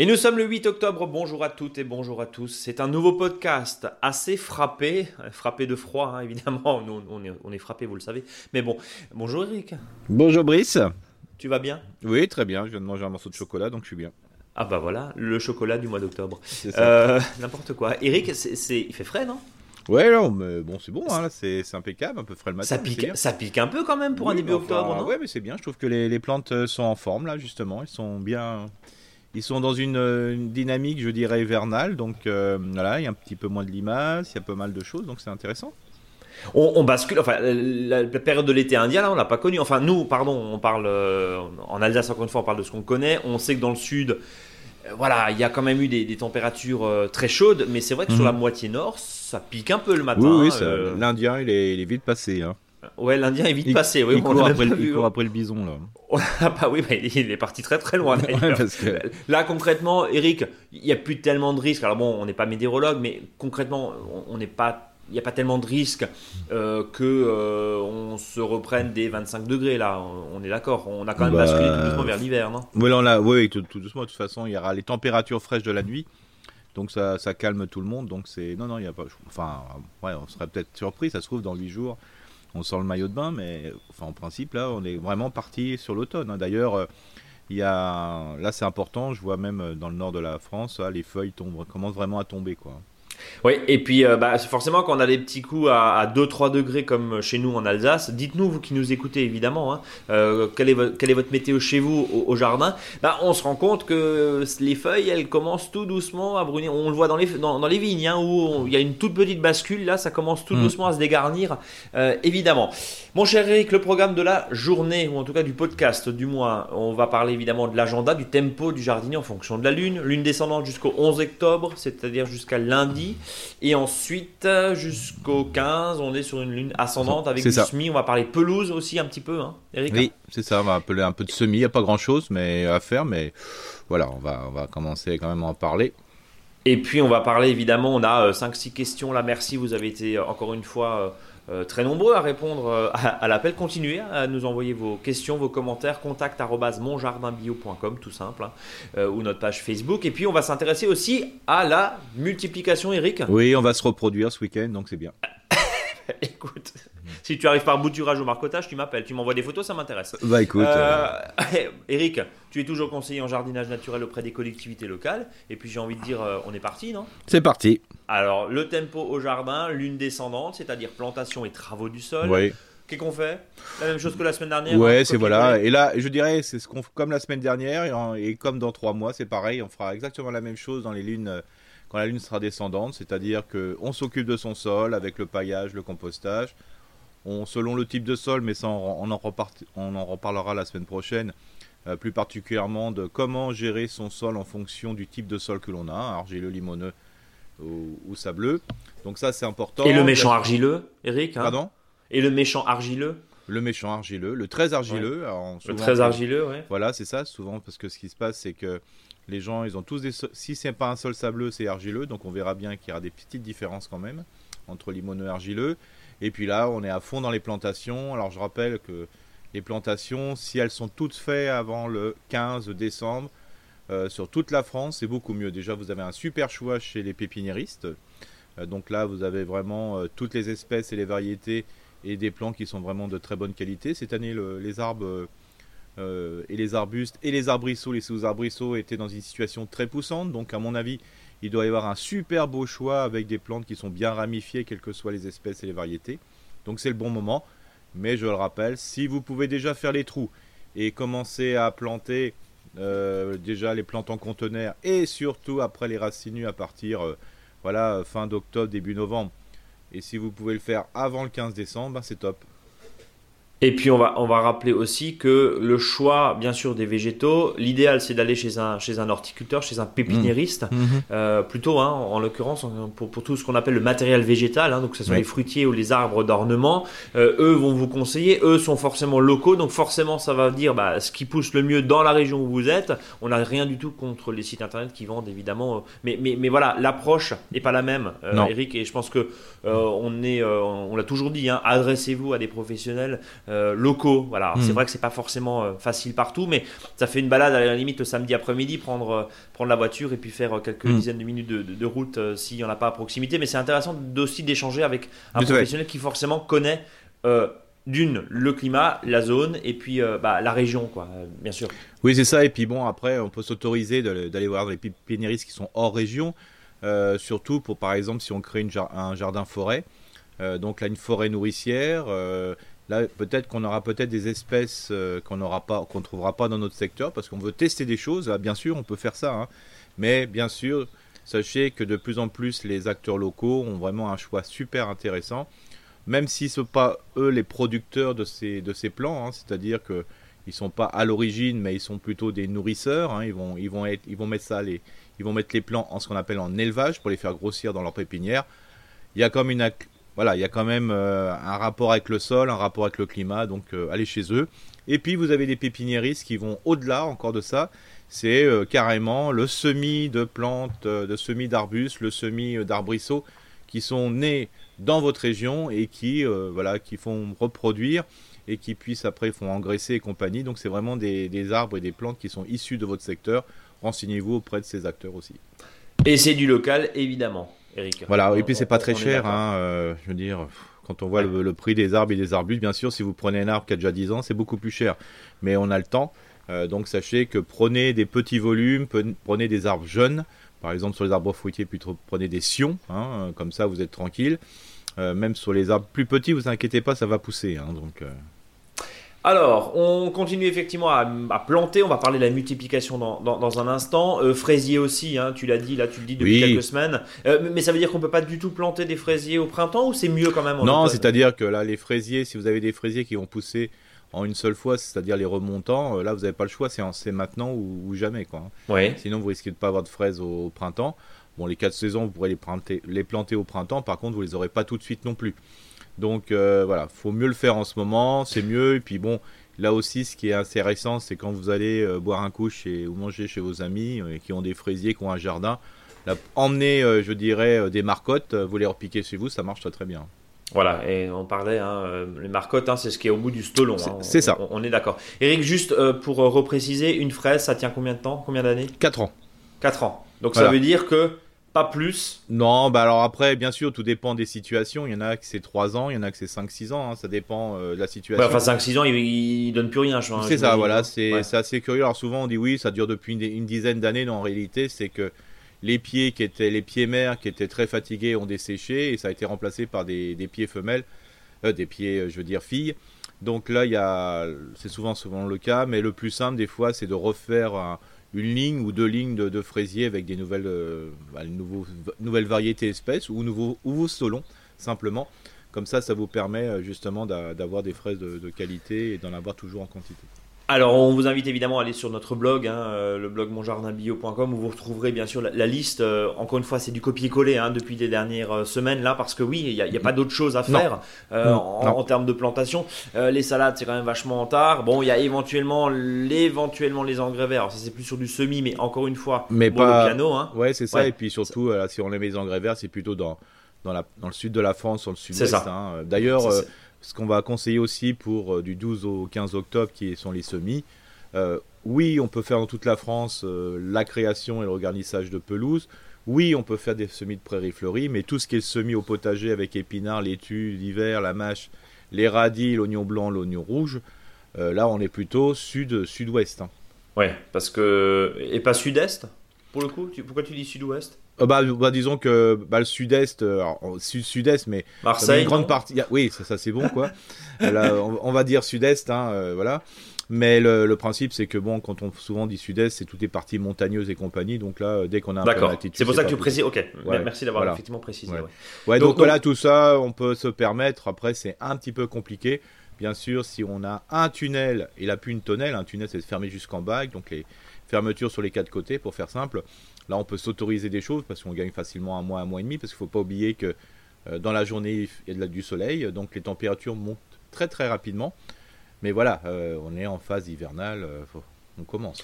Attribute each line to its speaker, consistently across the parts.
Speaker 1: Et nous sommes le 8 octobre, bonjour à toutes et bonjour à tous. C'est un nouveau podcast assez frappé, frappé de froid hein, évidemment, nous, on, est, on est frappé, vous le savez. Mais bon, bonjour Eric.
Speaker 2: Bonjour Brice.
Speaker 1: Tu vas bien?
Speaker 2: Oui, très bien, je viens de manger un morceau de chocolat, donc je suis bien.
Speaker 1: Ah bah voilà, le chocolat du mois d'octobre. Euh, N'importe quoi. Eric, c'est, il fait frais, non?
Speaker 2: Ouais, non, mais bon, c'est bon, hein, c'est, impeccable, un peu frais le matin.
Speaker 1: Ça pique, ça pique un peu quand même pour un début octobre, non?
Speaker 2: Ouais, mais c'est bien, je trouve que les, les, plantes sont en forme là, justement, ils sont bien, ils sont dans euh, une, dynamique, je dirais, hivernale. Donc euh, voilà, il y a un petit peu moins de limaces, il y a pas mal de choses, donc c'est intéressant.
Speaker 1: On, bascule, enfin, la, période de l'été indien, là, on l'a pas connu. Enfin, nous, pardon, on parle euh, en Alsace, encore une fois, on parle de ce qu'on connaît. On sait que dans le sud, voilà, il y a quand même eu des, températures très chaudes, mais c'est vrai que sur la mhm. moitié nord, ça pique un peu le matin.
Speaker 2: Oui, oui l'Indien, il est, il est, vite passé. Hein.
Speaker 1: Ouais, l'Indien est vite passé.
Speaker 2: Oui, il, court après, le, après, le, bison là.
Speaker 1: ah bah oui, il est parti très très loin. Là concrètement, Eric, il n'y a plus tellement de risques. Alors bon, on n'est pas météorologue, mais concrètement, on n'est pas il n'y a pas tellement de risques euh, que euh, on se reprenne des 25 degrés là. On est d'accord. On a quand même bah, basculé tout doucement vers l'hiver, non?
Speaker 2: Oui, on a, oui, tout, doucement. De toute façon, il y aura les températures fraîches de la nuit, donc ça, ça calme tout le monde. Donc c'est non, non, il y a pas. Enfin, ouais, on serait peut-être surpris. Ça se trouve dans 8 jours on sort le maillot de bain, mais enfin, en principe, là, on est vraiment parti sur l'automne. Hein. D'ailleurs, euh, il y a, là, c'est important, je vois même euh, dans le nord de la France, les feuilles tombent, commencent vraiment à tomber. Quoi.
Speaker 1: Oui, et puis euh, bah, forcément, quand on a des petits coups à, 2-3 degrés comme chez nous en Alsace, dites-nous, vous qui nous écoutez évidemment, hein, euh, quelle, est votre météo chez vous au, jardin? Bah, On se rend compte que les feuilles, elles commencent tout doucement à brunir. On le voit dans les, dans, les vignes, hein, où il y a une toute petite bascule, là, ça commence tout mm. doucement à se dégarnir, euh, évidemment. Mon cher Eric, le programme de la journée, ou en tout cas du podcast du mois, on va parler évidemment de l'agenda, du tempo du jardinier en fonction de la lune, lune descendante jusqu'au 11 octobre, c'est-à-dire jusqu'à lundi. Et ensuite, euh, jusqu'au 15, on est sur une lune ascendante avec du semis. On va parler pelouse aussi un petit peu, hein, Eric
Speaker 2: Oui, c'est ça. On va appeler un peu de semis. Il n'y a pas grand-chose mais à faire, mais voilà, on va, on va commencer quand même à en parler.
Speaker 1: Et puis, on va parler évidemment, on a 5-6 euh, questions là. Merci, vous avez été euh, encore une fois euh, très nombreux à répondre euh, à, l'appel. Continuez à nous envoyer vos questions, vos commentaires, contact monjardinbio.com, tout simple, hein, euh, ou notre page Facebook. Et puis on va s'intéresser aussi à la multiplication, Eric.
Speaker 2: Oui, on va se reproduire ce week-end, donc c'est bien.
Speaker 1: Écoute, si tu arrives par bouturage ou marcotage, tu m'appelles, tu m'envoies des photos, ça m'intéresse.
Speaker 2: Bah écoute. Euh,
Speaker 1: Eric, tu es toujours conseiller en jardinage naturel auprès des collectivités locales. Et puis j'ai envie de dire, euh, on est parti, non?
Speaker 2: C'est parti.
Speaker 1: Alors, le tempo au jardin, lune descendante, c'est-à-dire plantation et travaux du sol.
Speaker 2: Oui.
Speaker 1: Qu'est-ce qu'on fait? La même chose que la semaine dernière
Speaker 2: Ouais, hein, c'est voilà. Et là, je dirais, c'est ce qu'on comme la semaine dernière et, comme dans trois mois, c'est pareil. On fera exactement la même chose dans les lunes euh, quand la lune sera descendante, c'est-à-dire qu'on s'occupe de son sol avec le paillage, le compostage. On, selon le type de sol, mais ça on, en, on en reparlera la semaine prochaine, euh, plus particulièrement de comment gérer son sol en fonction du type de sol que l'on a, argileux, limoneux ou, sableux. Donc ça c'est important.
Speaker 1: Et le méchant argileux, Eric
Speaker 2: hein? Pardon?
Speaker 1: Et le méchant argileux?
Speaker 2: Le méchant argileux, le très argileux.
Speaker 1: le très argileux, oui.
Speaker 2: Voilà, c'est ça, souvent, parce que ce qui se passe, c'est que les gens, ils ont tous des. Si c'est pas un sol sableux, c'est argileux. Donc on verra bien qu'il y aura des petites différences quand même entre limoneux et argileux. Et puis là, on est à fond dans les plantations. Alors je rappelle que les plantations, si elles sont toutes faites avant le 15 décembre, euh, sur toute la France, c'est beaucoup mieux. Déjà, vous avez un super choix chez les pépiniéristes. Euh, donc là, vous avez vraiment euh, toutes les espèces et les variétés et des plants qui sont vraiment de très bonne qualité. Cette année, les arbres euh, et les arbustes et les arbrisseaux, les sous-arbrisseaux étaient dans une situation très poussante. Donc à mon avis, il doit y avoir un super beau choix avec des plantes qui sont bien ramifiées, quelles que soient les espèces et les variétés. Donc c'est le bon moment. Mais je le rappelle, si vous pouvez déjà faire les trous et commencer à planter euh, déjà les plantes en conteneur et surtout après les racines à partir euh, voilà fin d'octobre début novembre et si vous pouvez le faire avant le 15 décembre ben, c'est top
Speaker 1: Et puis on va, on va rappeler aussi que le choix, bien sûr, des végétaux, l'idéal c'est d'aller chez un, chez un horticulteur, chez un pépiniériste,
Speaker 2: Mmh. Mhm.
Speaker 1: euh, plutôt hein, en l'occurrence pour, pour tout ce qu'on appelle le matériel végétal, hein, donc que ce soit
Speaker 2: Oui.
Speaker 1: les fruitiers ou les arbres d'ornement, euh, eux vont vous conseiller, eux sont forcément locaux, donc forcément ça va dire bah, ce qui pousse le mieux dans la région où vous êtes. On n'a rien du tout contre les sites internet qui vendent évidemment, euh, mais, mais, mais voilà, l'approche n'est pas la même, euh. Eric, et je pense que euh, on est, euh, on l'a toujours dit, hein, adressez-vous à des professionnels euh, locaux. Voilà, Alors,
Speaker 2: Mm.
Speaker 1: c'est vrai que c'est pas forcément euh, facile partout, mais ça fait une balade à la limite le samedi après-midi, prendre, euh, prendre la voiture et puis faire quelques
Speaker 2: Mm.
Speaker 1: dizaines de minutes de, de- de route s'il n'y en a pas à proximité. Mais c'est intéressant aussi d'échanger avec un professionnel qui forcément connaît d'une le climat, la zone et puis euh, bah, la région, quoi, euh, bien sûr.
Speaker 2: Oui, c'est ça. Et puis bon, après, on peut s'autoriser d'aller voir les pépiniéristes qui sont hors région. euh, surtout pour, par exemple, si on crée une jar- un jardin-forêt. Euh, donc là, une forêt nourricière. Là, peut-être qu'on aura peut-être des espèces euh, qu'on n'aura pas, qu'on trouvera pas dans notre secteur parce qu'on veut tester des choses. Bien sûr, on peut faire ça. hein. Mais bien sûr, sachez que de plus en plus, les acteurs locaux ont vraiment un choix super intéressant. Même si ce ne sont pas eux les producteurs de ces, de ces hein, c'est-à-dire que ils sont pas à l'origine, mais ils sont plutôt des nourrisseurs. hein. Ils vont, ils vont être, ils vont mettre ça, les, ils vont mettre les plants en ce qu'on appelle en élevage pour les faire grossir dans leur pépinière. Il y a comme une, voilà, il y a quand même euh, un rapport avec le sol, un rapport avec le climat. Donc euh, allez chez eux. Et puis vous avez des pépiniéristes qui vont au-delà encore de ça. C'est euh, carrément le semis de plantes, euh, de semis d'arbustes, le semis d'arbrisseaux qui sont nés dans votre région et qui, voilà, qui font reproduire et qui puissent après font engraisser et compagnie. Donc c'est vraiment des arbres et des plantes qui sont issus de votre secteur. Renseignez-vous auprès de ces acteurs aussi.
Speaker 1: Et c'est du local, évidemment, Eric.
Speaker 2: Voilà, et puis c'est pas très cher. Hein, euh, je veux dire, quand on voit le, le prix des arbres et des arbustes, bien sûr, si vous prenez un arbre qui a déjà 10 ans, c'est beaucoup plus cher. Mais on a le temps. Euh, donc sachez que prenez des petits volumes, prenez des arbres jeunes. Par exemple, sur les arbres fruitiers, plutôt prenez des sions. hein, euh, comme ça, vous êtes tranquille. Euh, même sur les arbres plus petits, vous inquiétez pas, ça va pousser. hein, donc, euh,
Speaker 1: Alors, on continue effectivement à, à planter. On va parler de la multiplication dans, dans- dans un instant. Euh, fraisier aussi, hein, tu l'as dit, là tu le dis depuis
Speaker 2: Oui.
Speaker 1: quelques semaines. Euh, mais- ça veut dire qu'on peut pas du tout planter des fraisiers au printemps ou c'est mieux quand même en
Speaker 2: Non, c'est-à-dire que là, les fraisiers, si vous avez des fraisiers qui vont pousser en une seule fois, c'est-à-dire les remontants, euh, là, vous n'avez pas le choix, c'est en- c'est maintenant ou, ou jamais. Quoi. hein.
Speaker 1: Ouais.
Speaker 2: Sinon, vous risquez de pas avoir de fraises au, au printemps. Bon, les quatre saisons, vous pourrez les planter, les planter au printemps. Par contre, vous les aurez pas tout de suite non plus. Donc euh, voilà, faut mieux le faire en ce moment, c'est mieux. Et puis bon, là aussi, ce qui est intéressant, c'est quand vous allez euh, boire un coup chez, ou manger chez vos amis euh, qui ont des fraisiers, qui ont un jardin, là, emmenez, je dirais, des marcottes, vous les repiquez chez vous, ça marche très très bien.
Speaker 1: Voilà, et on parlait, hein, les marcottes, hein, c'est ce qui est au bout du stolon.
Speaker 2: C'est-
Speaker 1: hein.
Speaker 2: C'est ça.
Speaker 1: On, on est d'accord. Eric, juste pour repréciser, une fraise, ça tient combien de temps Combien d'années?
Speaker 2: 4 ans.
Speaker 1: 4 ans. Donc ça veut dire que pas plus.
Speaker 2: Non, bah alors après, bien sûr, tout dépend des situations. Il y en a que c'est 3 ans, il y en a que c'est 5-6 ans, hein, ça dépend euh, de la situation.
Speaker 1: Ouais, enfin, 5-6 ans, il, il donne plus rien. je-
Speaker 2: C'est ça, voilà, c'est
Speaker 1: Ouais.
Speaker 2: assez curieux. Alors souvent on dit oui, ça dure depuis une, une dizaine d'années, mais en réalité c'est que les pieds qui étaient les pieds mères qui étaient très fatigués ont desséché et ça a été remplacé par des, des pieds femelles, euh, des pieds, euh, je veux dire filles. Donc là, il y a, c'est souvent souvent le cas, mais le plus simple des fois, c'est de refaire un- une ligne ou deux lignes de, fraisiers avec des nouvelles, euh, bah, nouvelles variétés espèces ou nouveaux, ou vos stolons simplement. Comme ça, ça vous permet euh, justement d'a- d'avoir des fraises de qualité et d'en avoir toujours en quantité.
Speaker 1: Alors, on vous invite évidemment à aller sur notre blog, hein, euh, le blog monjardinbio.com, où vous retrouverez bien sûr la, la liste. Euh, encore une fois, c'est du copier-coller hein, depuis les dernières euh, semaines là, parce que oui, il n'y a, il y a pas d'autre chose à faire euh, en, termes de plantation. Euh, les salades, c'est quand même vachement en tard. Bon, il y a éventuellement, éventuellement les engrais verts. Alors, ça, c'est plus sur du semis, mais encore une fois,
Speaker 2: Mais
Speaker 1: bon,
Speaker 2: pas-
Speaker 1: le piano. Hein.
Speaker 2: Ouais, c'est ça.
Speaker 1: Ouais.
Speaker 2: Et puis surtout, si on les met les engrais verts, c'est plutôt dans, dans, la, dans le sud de la France, sur le
Speaker 1: ça.
Speaker 2: hein. D'ailleurs, ce qu'on va conseiller aussi pour euh, du 12 au 15 octobre, qui sont les semis, euh, oui, on peut faire dans toute la France euh, la création et le regarnissage de pelouse. Oui, on peut faire des semis de prairies fleuries, mais tout ce qui est semis au potager avec épinards, laitue d'hiver, la mâche, les radis, l'oignon blanc, l'oignon rouge, là, on est plutôt sud, sud-ouest. hein.
Speaker 1: Ouais, parce que. Et pas sud-est pour le coup? Pourquoi tu dis sud-ouest?
Speaker 2: Bah, bah, disons que bah, le sud-est, euh, alors, sud- sud-est, mais
Speaker 1: Marseille
Speaker 2: une grande partie. Oui, ça, ça c'est bon quoi. Là, on, on va dire sud-est, hein, euh, voilà. Mais le, le principe, c'est que bon, quand on souvent dit sud-est, c'est toutes les parties montagneuses et compagnie. Donc là, euh, dès qu'on a un
Speaker 1: D'accord. C'est pour ça que tu précises. Ok.
Speaker 2: Ouais,
Speaker 1: Merci d'avoir
Speaker 2: voilà.
Speaker 1: effectivement précisé.
Speaker 2: Ouais.
Speaker 1: ouais.
Speaker 2: Ouais,
Speaker 1: Donc,
Speaker 2: donc, voilà, tout ça, on peut se permettre. Après, c'est un petit peu compliqué. Bien sûr, si on a un tunnel, il a plus une tonnelle, un tunnel c'est fermé jusqu'en bas, donc les fermetures sur les quatre côtés pour faire simple. Là, on peut s'autoriser des choses parce qu'on gagne facilement un mois, un mois et demi, parce qu'il ne faut pas oublier que euh, dans la journée, il y a du soleil, donc les températures montent très très rapidement. Mais voilà, euh, on est en phase hivernale, euh, on commence.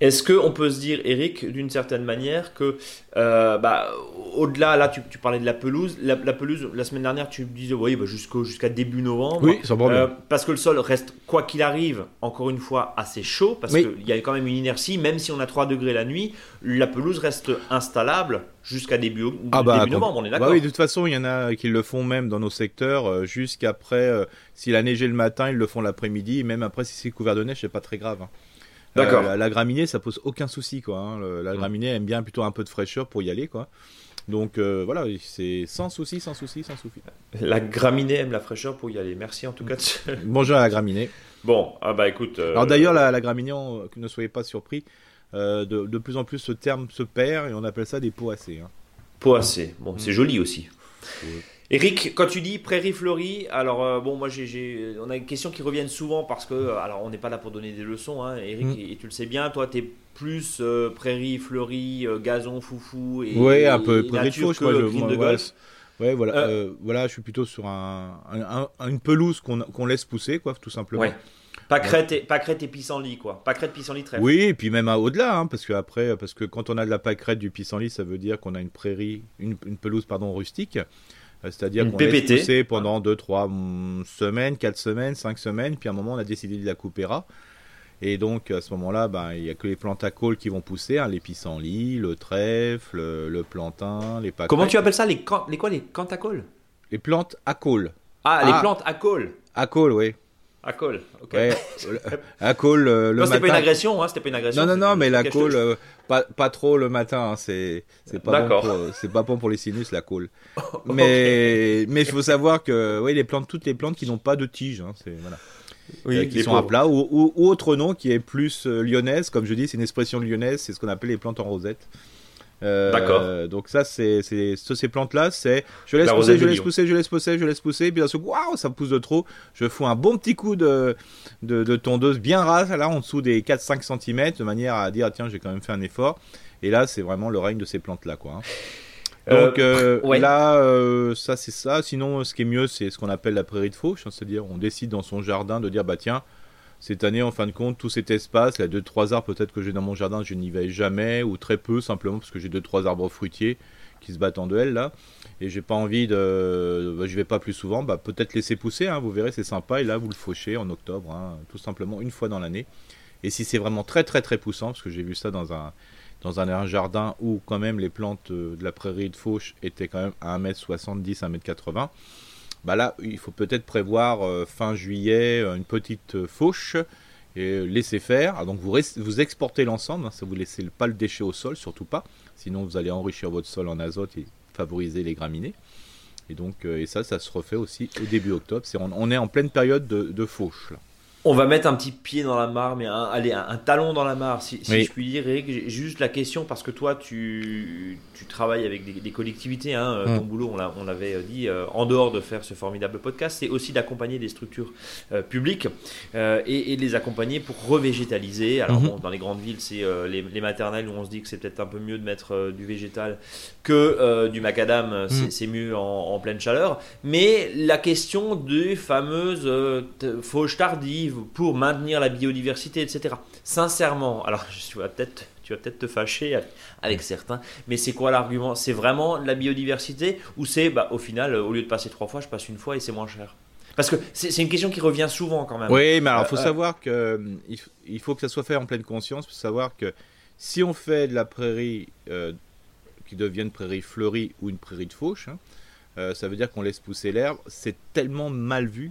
Speaker 1: Est-ce qu'on peut se dire, Eric, d'une certaine manière, que euh, bah, au-delà, là, tu, parlais de la pelouse. La, pelouse, la semaine dernière, tu disais, oui, bah, jusqu'à début novembre.
Speaker 2: Oui, ça
Speaker 1: euh, Parce que le sol reste, quoi qu'il arrive, encore une fois, assez chaud, parce qu'il y a quand même une inertie, même si on a 3 degrés la nuit, la pelouse reste installable jusqu'à début, ah bah, début novembre, on est bah d'accord.
Speaker 2: oui, de toute façon, il y en a qui le font même dans nos secteurs, euh, jusqu'après, s'il a neigé le matin, ils le font l'après-midi, même après, si c'est couvert de neige, c'est pas très grave. Hein. D'accord. Euh, la, graminée, ça pose aucun souci, quoi. Hein. la graminée aime bien plutôt un peu de fraîcheur pour y aller, quoi. Donc euh, voilà, c'est sans souci, sans souci, sans souci.
Speaker 1: La graminée aime la fraîcheur pour y aller. Merci en tout cas.
Speaker 2: Bonjour à la graminée.
Speaker 1: Bon, ah bah écoute.
Speaker 2: Euh, Alors d'ailleurs, la, graminée, ne soyez pas surpris, de, de, plus en plus ce terme se perd et on appelle ça des poacés. Hein.
Speaker 1: Poacés, bon, c'est joli aussi. Eric, quand tu dis prairie fleurie, alors euh, bon, moi j'ai, on a une question qui revient souvent parce que, euh, alors on n'est pas là pour donner des leçons, hein, Eric, mm. et, tu le sais bien, toi tu es plus euh, prairie fleurie, gazon foufou et,
Speaker 2: ouais, un peu prairie de moi, de golf. Ouais, voilà, voilà, je suis plutôt sur un, une pelouse qu'on, laisse pousser, quoi, tout simplement. Ouais.
Speaker 1: Pâquerette et, pâquerette et pissenlit, quoi. Pâquerette, pissenlit, très
Speaker 2: Oui, et puis même au-delà, hein, parce que après, parce que quand on a de la pâquerette, du pissenlit, ça veut dire qu'on a une prairie, une, une pelouse, pardon, rustique. Euh, c'est-à-dire qu'on laisse pousser pendant 2, 3 mm, semaines, 4 semaines, 5 semaines, puis à un moment on a décidé de la couper ras. Et donc à ce moment-là, ben, il n'y a que les plantes à col qui vont pousser, hein, les pissenlits, le trèfle, le, plantain, les pâquerettes.
Speaker 1: Comment tu appelles ça les, les quoi Les cantacoles
Speaker 2: Les plantes à col.
Speaker 1: Ah, les ah. plantes à col
Speaker 2: À col, oui.
Speaker 1: À col, ok.
Speaker 2: à col le,
Speaker 1: non, C'était pas une agression, hein, c'était pas une agression.
Speaker 2: Non, non, non, mais la col, euh, pas, pas trop le matin, hein, c'est pas bon pour, c'est pas bon pour les sinus la col. mais mais il faut savoir que oui, les plantes, toutes les plantes qui n'ont pas de tiges, hein, voilà. Oui, euh, qui sont à plat ou, ou, autre nom qui est plus euh, lyonnaise, comme je dis, c'est une expression lyonnaise, c'est ce qu'on appelle les plantes en rosette. Euh, D'accord. Donc ça, c'est, ces plantes-là, c'est je laisse pousser, je laisse pousser, je laisse pousser, je laisse pousser, puis d'un coup, waouh, ça pousse de trop. Je fous un bon petit coup de, de, tondeuse bien rase, là, en dessous des 4-5 cm, de manière à dire, ah, tiens, j'ai quand même fait un effort. Et là, c'est vraiment le règne de ces plantes-là, quoi. Hein. Euh, Donc euh, là, ça c'est ça. Sinon, ce qui est mieux, c'est ce qu'on appelle la prairie de fauche, hein, c'est-à-dire on décide dans son jardin de dire bah tiens, cette année, en fin de compte, tout cet espace, a deux trois arbres peut-être que j'ai dans mon jardin, je n'y vais jamais ou très peu simplement parce que j'ai deux trois arbres fruitiers qui se battent en duel là. Et j'ai pas envie de bah, je vais pas plus souvent. Bah peut-être laisser pousser hein, vous verrez c'est sympa. Et là vous le fauchez en octobre hein, tout simplement une fois dans l'année. Et si c'est vraiment très très très poussant parce que j'ai vu ça dans un dans un, jardin où quand même les plantes euh, de la prairie de fauche étaient quand même à 1m70 1m80 bah là, il faut peut-être prévoir euh, fin juillet euh, une petite euh, fauche et laisser faire. Ah, donc vous, vous exportez l'ensemble, hein, ça vous laissez pas le déchet au sol, surtout pas. Sinon vous allez enrichir votre sol en azote et favoriser les graminées. Et donc ça, ça se refait aussi au début octobre. on, est en pleine période de, de fauche.
Speaker 1: On va mettre un petit pied dans la mare, mais un, allez, un, talon dans la mare, si, je puis dire. Eric, juste la question, parce que toi, tu, tu travailles avec des, collectivités. Hein, euh, Ton boulot, on l'avait euh, dit, euh, en dehors de faire ce formidable podcast, c'est aussi d'accompagner des structures publiques et, les accompagner pour revégétaliser. Alors, mhm. dans les grandes villes, c'est les, maternelles où on se dit que c'est peut-être un peu mieux de mettre du végétal que du macadam, mhm. c'est mieux en, en, pleine chaleur. Mais la question des fameuses fauches tardives, pour maintenir la biodiversité, etc. Sincèrement, alors tu vas peut-être tu vas peut-être te fâcher avec certains, mais c'est quoi l'argument? C'est vraiment la biodiversité ou c'est bah, au final, au lieu de passer trois fois, je passe une fois et c'est moins cher? Parce que c'est une question qui revient souvent quand même.
Speaker 2: Oui, mais alors il faut euh, euh, savoir que euh, il faut que ça soit fait en pleine conscience. Il faut savoir que si on fait de la prairie qui devient une prairie fleurie ou une prairie de fauche, hein, ça veut dire qu'on laisse pousser l'herbe. C'est tellement mal vu euh,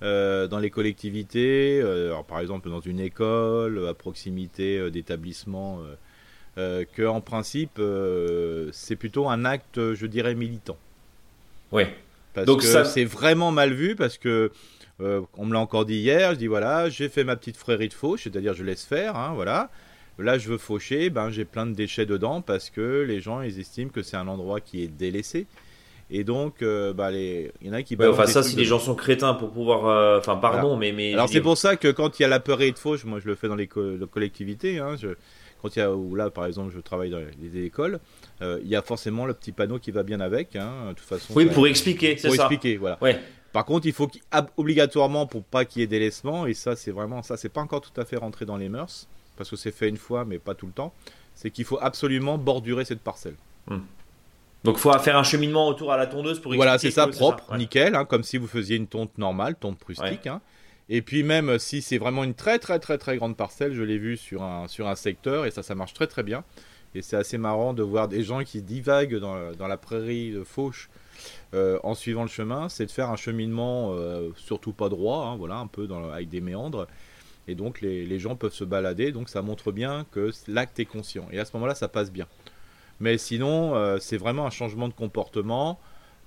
Speaker 2: dans les collectivités, euh, par exemple dans une école, à proximité euh, d'établissements, que en principe c'est plutôt un acte, je dirais, militant.
Speaker 1: Oui.
Speaker 2: Parce Donc que c'est vraiment mal vu parce que on me l'a encore dit hier, je dis voilà, j'ai fait ma petite frérie de fauche, c'est-à-dire je laisse faire, hein, voilà. Là, je veux faucher, ben j'ai plein de déchets dedans parce que les gens ils estiment que c'est un endroit qui est délaissé Et donc, euh, bah, les... il y en a qui.
Speaker 1: Ouais, enfin, ça, si les gens sont crétins pour pouvoir. euh, Enfin, pardon, mais, mais.
Speaker 2: Alors c'est pour ça que quand il y a la peur de fauche, moi je le fais dans les co- les collectivités, hein, je- quand il y a, ou là par exemple je travaille dans les écoles, euh, il y a forcément le petit panneau qui va bien avec, hein, de toute façon.
Speaker 1: Oui,
Speaker 2: ça-
Speaker 1: pour expliquer, c'est
Speaker 2: pour
Speaker 1: ça.
Speaker 2: expliquer, voilà.
Speaker 1: Ouais.
Speaker 2: Par contre, il faut obligatoirement pour pas qu'il y ait délaissement, et ça c'est vraiment, ça c'est pas encore tout à fait rentré dans les mœurs, parce que c'est fait une fois mais pas tout le temps, c'est qu'il faut absolument bordurer cette parcelle.
Speaker 1: Donc, faut faire un cheminement autour à la tondeuse pour
Speaker 2: Voilà, c'est ça, propre,
Speaker 1: ouais.
Speaker 2: nickel, hein, comme si vous faisiez une tonte normale, tonte prustique. hein. Et puis même euh, si c'est vraiment une très très très très grande parcelle, je l'ai vu sur un, sur un secteur et ça, ça marche très très bien. Et c'est assez marrant de voir des gens qui divaguent dans, la- dans la prairie de Fauche euh, en suivant le chemin, c'est de faire un cheminement euh, surtout pas droit, hein, voilà, un peu dans, le- avec des méandres. Et donc les, les gens peuvent se balader, donc ça montre bien que l'acte est conscient. Et à ce moment-là, ça passe bien. Mais sinon, euh, c'est vraiment un changement de comportement.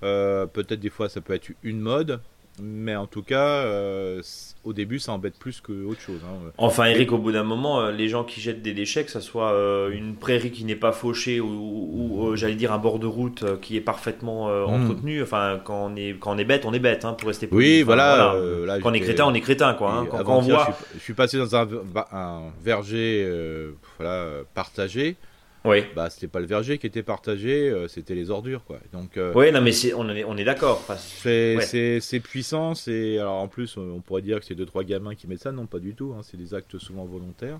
Speaker 2: Euh, Peut-être des fois, ça peut être une mode. Mais en tout cas, euh, au début, ça embête plus que autre chose. hein.
Speaker 1: Enfin, Eric, au bout d'un moment, les gens qui jettent des déchets, que ce soit une prairie qui n'est pas fauchée ou, ou, j'allais dire un bord de route qui est parfaitement euh,
Speaker 2: Mm.
Speaker 1: entretenu, enfin, quand on est, quand on est bête, on est bête, hein, pour rester poli.
Speaker 2: Oui,
Speaker 1: Enfin,
Speaker 2: voilà, là,
Speaker 1: quand on est crétin, on est crétin, quoi. hein. Quand, quand on voit.
Speaker 2: je, suis, je suis passé dans un, verger voilà, partagé.
Speaker 1: Oui.
Speaker 2: Bah, c'était pas le verger qui était partagé, euh, c'était les ordures. Quoi. Donc, euh,
Speaker 1: Oui, non, mais on est, on est d'accord. Enfin,
Speaker 2: C'est
Speaker 1: Ouais.
Speaker 2: puissant, c'est alors en plus on pourrait dire que c'est deux trois gamins qui mettent ça, non pas du tout, hein, c'est des actes souvent volontaires.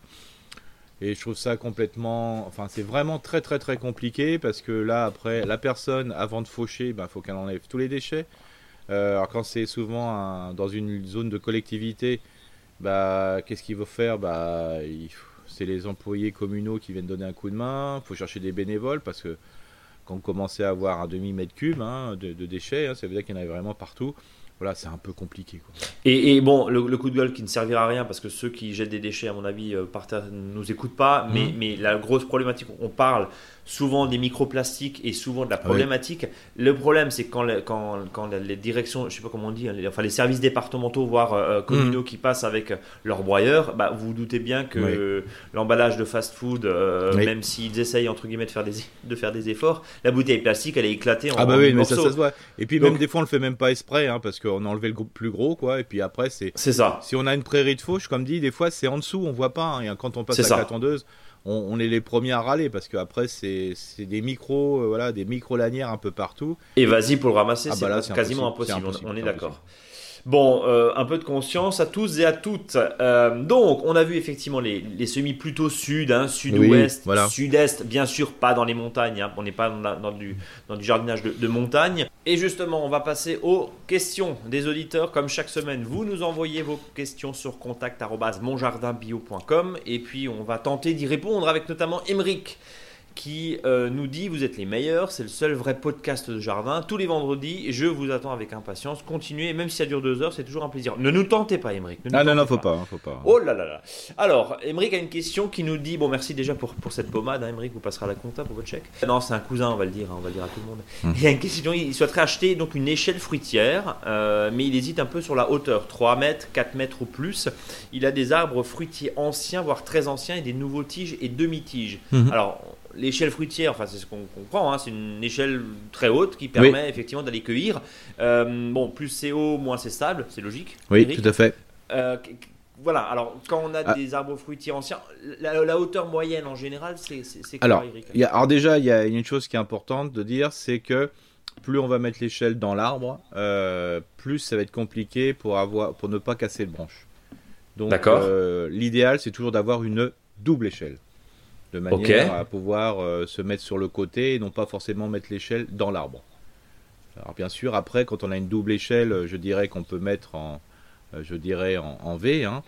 Speaker 2: Et je trouve ça complètement, enfin c'est vraiment très très très compliqué parce que là après la personne avant de faucher, il faut qu'elle enlève tous les déchets. Euh, alors quand c'est souvent un- dans une zone de collectivité, bah qu'est-ce qu'il faut faire? Bah il faut- c'est les employés communaux qui viennent donner un coup de main. Il faut chercher des bénévoles parce que quand on commençait à avoir un demi mètre cube hein, de, de déchets, hein, ça veut dire qu'il y en avait vraiment partout. Voilà, c'est un peu compliqué. Quoi.
Speaker 1: Et, et bon, le, le coup de gueule qui ne servira à rien parce que ceux qui jettent des déchets, à mon avis, euh, par terre ne nous écoutent pas. Mais,
Speaker 2: Mhm.
Speaker 1: mais la grosse problématique, on parle souvent des microplastiques et souvent de la
Speaker 2: oui.
Speaker 1: problématique. Le problème, c'est quand, le- quand, quand les directions, je sais pas comment on dit, hein, les, enfin les services départementaux, voire euh, communaux qui passent avec leur broyeur, bah, vous vous doutez bien que l'emballage de fast-food, euh,
Speaker 2: Oui.
Speaker 1: même s'ils essayent entre guillemets de faire des, de faire des efforts, la bouteille plastique, elle est éclatée en,
Speaker 2: Ah bah
Speaker 1: en
Speaker 2: oui, mais ça, se voit. Et puis
Speaker 1: Donc-
Speaker 2: même des fois on le fait même pas exprès, hein, parce qu'on a enlevé le plus gros, quoi. Et puis après c'est,
Speaker 1: C'est ça.
Speaker 2: si on a une prairie de fauche, comme dit, des fois c'est en dessous, on voit pas. hein, et quand on passe à
Speaker 1: ça.
Speaker 2: la tondeuse, on, on est les premiers à râler parce que après c'est, des micros, euh, voilà, des micro lanières un peu partout.
Speaker 1: Et vas-y pour le ramasser,
Speaker 2: Ah
Speaker 1: c'est
Speaker 2: bah
Speaker 1: quasiment
Speaker 2: impossible,
Speaker 1: on- on, est d'accord. Bon, euh, un peu de conscience à tous et à toutes. Euh, donc, on a vu effectivement les, les semis plutôt sud, hein, sud-ouest,
Speaker 2: Oui, voilà.
Speaker 1: sud-est, bien sûr pas dans les montagnes, hein, on n'est pas dans, du, dans du jardinage de, de montagne. Et justement, on va passer aux questions des auditeurs. Comme chaque semaine, vous nous envoyez vos questions sur contact.monjardinbio.com et puis on va tenter d'y répondre avec notamment Emeric qui euh, nous dit vous êtes les meilleurs, c'est le seul vrai podcast de jardin. Tous les vendredis, je vous attends avec impatience. Continuez, même si ça dure deux heures, c'est toujours un plaisir. Ne nous tentez pas, Émeric.
Speaker 2: Ah non non, faut pas, faut pas.
Speaker 1: Oh là là là. Alors, Émeric a une question qui nous dit bon merci déjà pour, pour cette pommade, hein, Émeric, vous passerez à la compta pour votre chèque. Non, c'est un cousin, on va le dire, hein, on va le dire à tout le monde.
Speaker 2: Hmm.
Speaker 1: Il y a une question, il souhaiterait acheter donc une échelle fruitière, euh, mais il hésite un peu sur la hauteur, 3 mètres, 4 mètres ou plus. Il a des arbres fruitiers anciens, voire très anciens, et des nouveaux tiges et demi-tiges.
Speaker 2: Mhm.
Speaker 1: Alors, l'échelle fruitière, enfin c'est ce qu'on comprend, hein, c'est une échelle très haute qui permet effectivement d'aller cueillir. Euh, bon, plus c'est haut, moins c'est stable, c'est logique.
Speaker 2: Oui,
Speaker 1: Eric
Speaker 2: tout à fait.
Speaker 1: Euh, voilà, alors quand on a
Speaker 2: Ah.
Speaker 1: des arbres fruitiers anciens, la, la hauteur moyenne en général, c'est
Speaker 2: Alors, y a- alors déjà, il y a une chose qui est importante de dire, c'est que plus on va mettre l'échelle dans l'arbre, euh, plus ça va être compliqué pour avoir, pour ne pas casser le branche. Donc, l'idéal, c'est toujours d'avoir une double échelle, de manière à pouvoir euh, se mettre sur le côté et non pas forcément mettre l'échelle dans l'arbre. Alors bien sûr, après, quand on a une double échelle, je dirais qu'on peut mettre en, euh, je dirais en, en V. hein.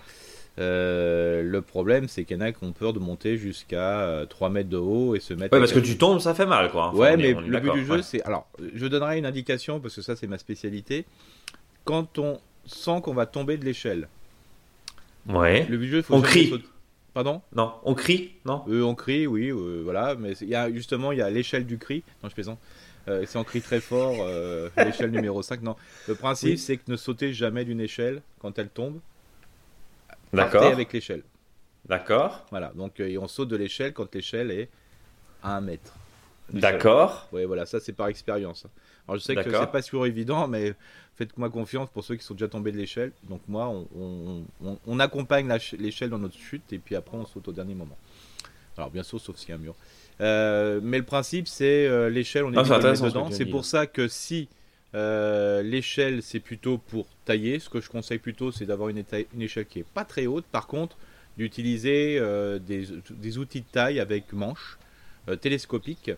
Speaker 2: Euh, le problème, c'est qu'il y en a qui ont peur de monter jusqu'à euh, 3 mètres de haut et se mettre.
Speaker 1: Ouais, parce que tu tombes, ça fait mal, quoi. Enfin,
Speaker 2: ouais, mais le but du jeu,
Speaker 1: ouais.
Speaker 2: c'est. Alors, je donnerai une indication parce que ça, c'est ma spécialité. Quand on sent qu'on va tomber de l'échelle,
Speaker 1: Ouais.
Speaker 2: le but du jeu, faut
Speaker 1: On crie.
Speaker 2: sauter- Pardon?
Speaker 1: Non, on crie, non?
Speaker 2: Euh, On crie, oui, euh, voilà. Mais y a justement, il y a l'échelle du cri. Non, je plaisante. Euh, si on crie très fort, euh, l'échelle numéro 5, non. Le principe,
Speaker 1: Oui.
Speaker 2: c'est que ne sautez jamais d'une échelle quand elle tombe.
Speaker 1: D'accord.
Speaker 2: avec l'échelle.
Speaker 1: D'accord.
Speaker 2: Voilà, donc et on saute de l'échelle quand l'échelle est à un mètre.
Speaker 1: D'accord.
Speaker 2: Oui, voilà, ça c'est par expérience. Alors je sais que c'est pas toujours évident, mais faites-moi confiance pour ceux qui sont déjà tombés de l'échelle. Donc moi, on, accompagne l'échelle dans notre chute et puis après on saute au dernier moment. Alors bien sûr, sauf s'il y a un mur. Euh, mais le principe, c'est euh, l'échelle, on est, ah, dedans. C'est pour ça que si euh, l'échelle, c'est plutôt pour tailler, ce que je conseille plutôt, c'est d'avoir une, une, échelle qui est pas très haute. Par contre, d'utiliser des, des, outils de taille avec manches télescopiques.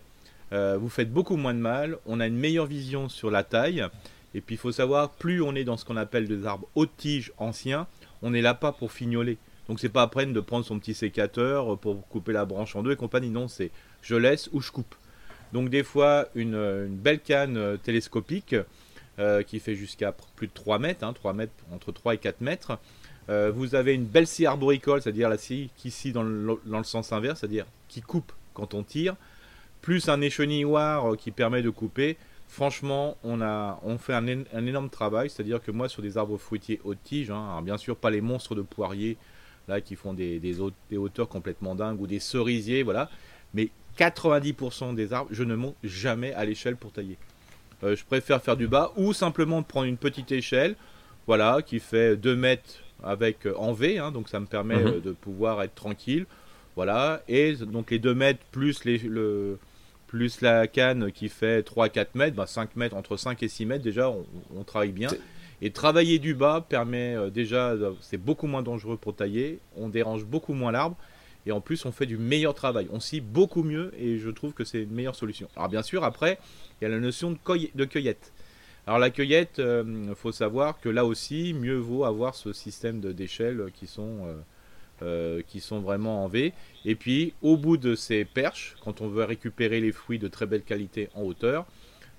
Speaker 2: vous faites beaucoup moins de mal. On a une meilleure vision sur la taille. Et puis il faut savoir, plus on est dans ce qu'on appelle des arbres haute tige anciens, on est là pas pour fignoler. Donc c'est pas à peine de prendre son petit sécateur pour couper la branche en deux et compagnie. Non, c'est je laisse ou je coupe. Donc des fois une, belle canne euh, télescopique euh, qui fait jusqu'à plus de 3 mètres, hein, 3 mètres, entre 3 et 4 mètres. Euh, vous avez une belle scie arboricole, c'est-à-dire la scie qui scie dans le sens inverse, c'est-à-dire qui coupe quand on tire, plus un échenilloir qui permet de couper franchement, on, a, on fait un, énorme travail. C'est-à-dire que moi, sur des arbres fruitiers haute tige, hein, bien sûr, pas les monstres de poirier là qui font des, des, hauteurs complètement dingues ou des cerisiers, voilà. Mais 90% des arbres, je ne monte jamais à l'échelle pour tailler. Euh, je préfère faire du bas ou simplement prendre une petite échelle, voilà, qui fait 2 mètres avec euh, en V, hein, donc ça me permet mhm. euh, de pouvoir être tranquille, voilà. Et donc les 2 mètres plus les, le, plus la canne qui fait 3-4 mètres, 5 bah, mètres, entre 5 et 6 mètres, déjà, on, travaille bien. Et travailler du bas permet euh, déjà, c'est beaucoup moins dangereux pour tailler, on dérange beaucoup moins l'arbre, et en plus, on fait du meilleur travail. On scie beaucoup mieux, et je trouve que c'est une meilleure solution. Alors, bien sûr, après, il y a la notion de, de cueillette. Alors, la cueillette, il euh, faut savoir que là aussi, mieux vaut avoir ce système d'échelles qui sont. Euh, euh, qui sont vraiment en V. Et puis, au bout de ces perches, quand on veut récupérer les fruits de très belle qualité en hauteur,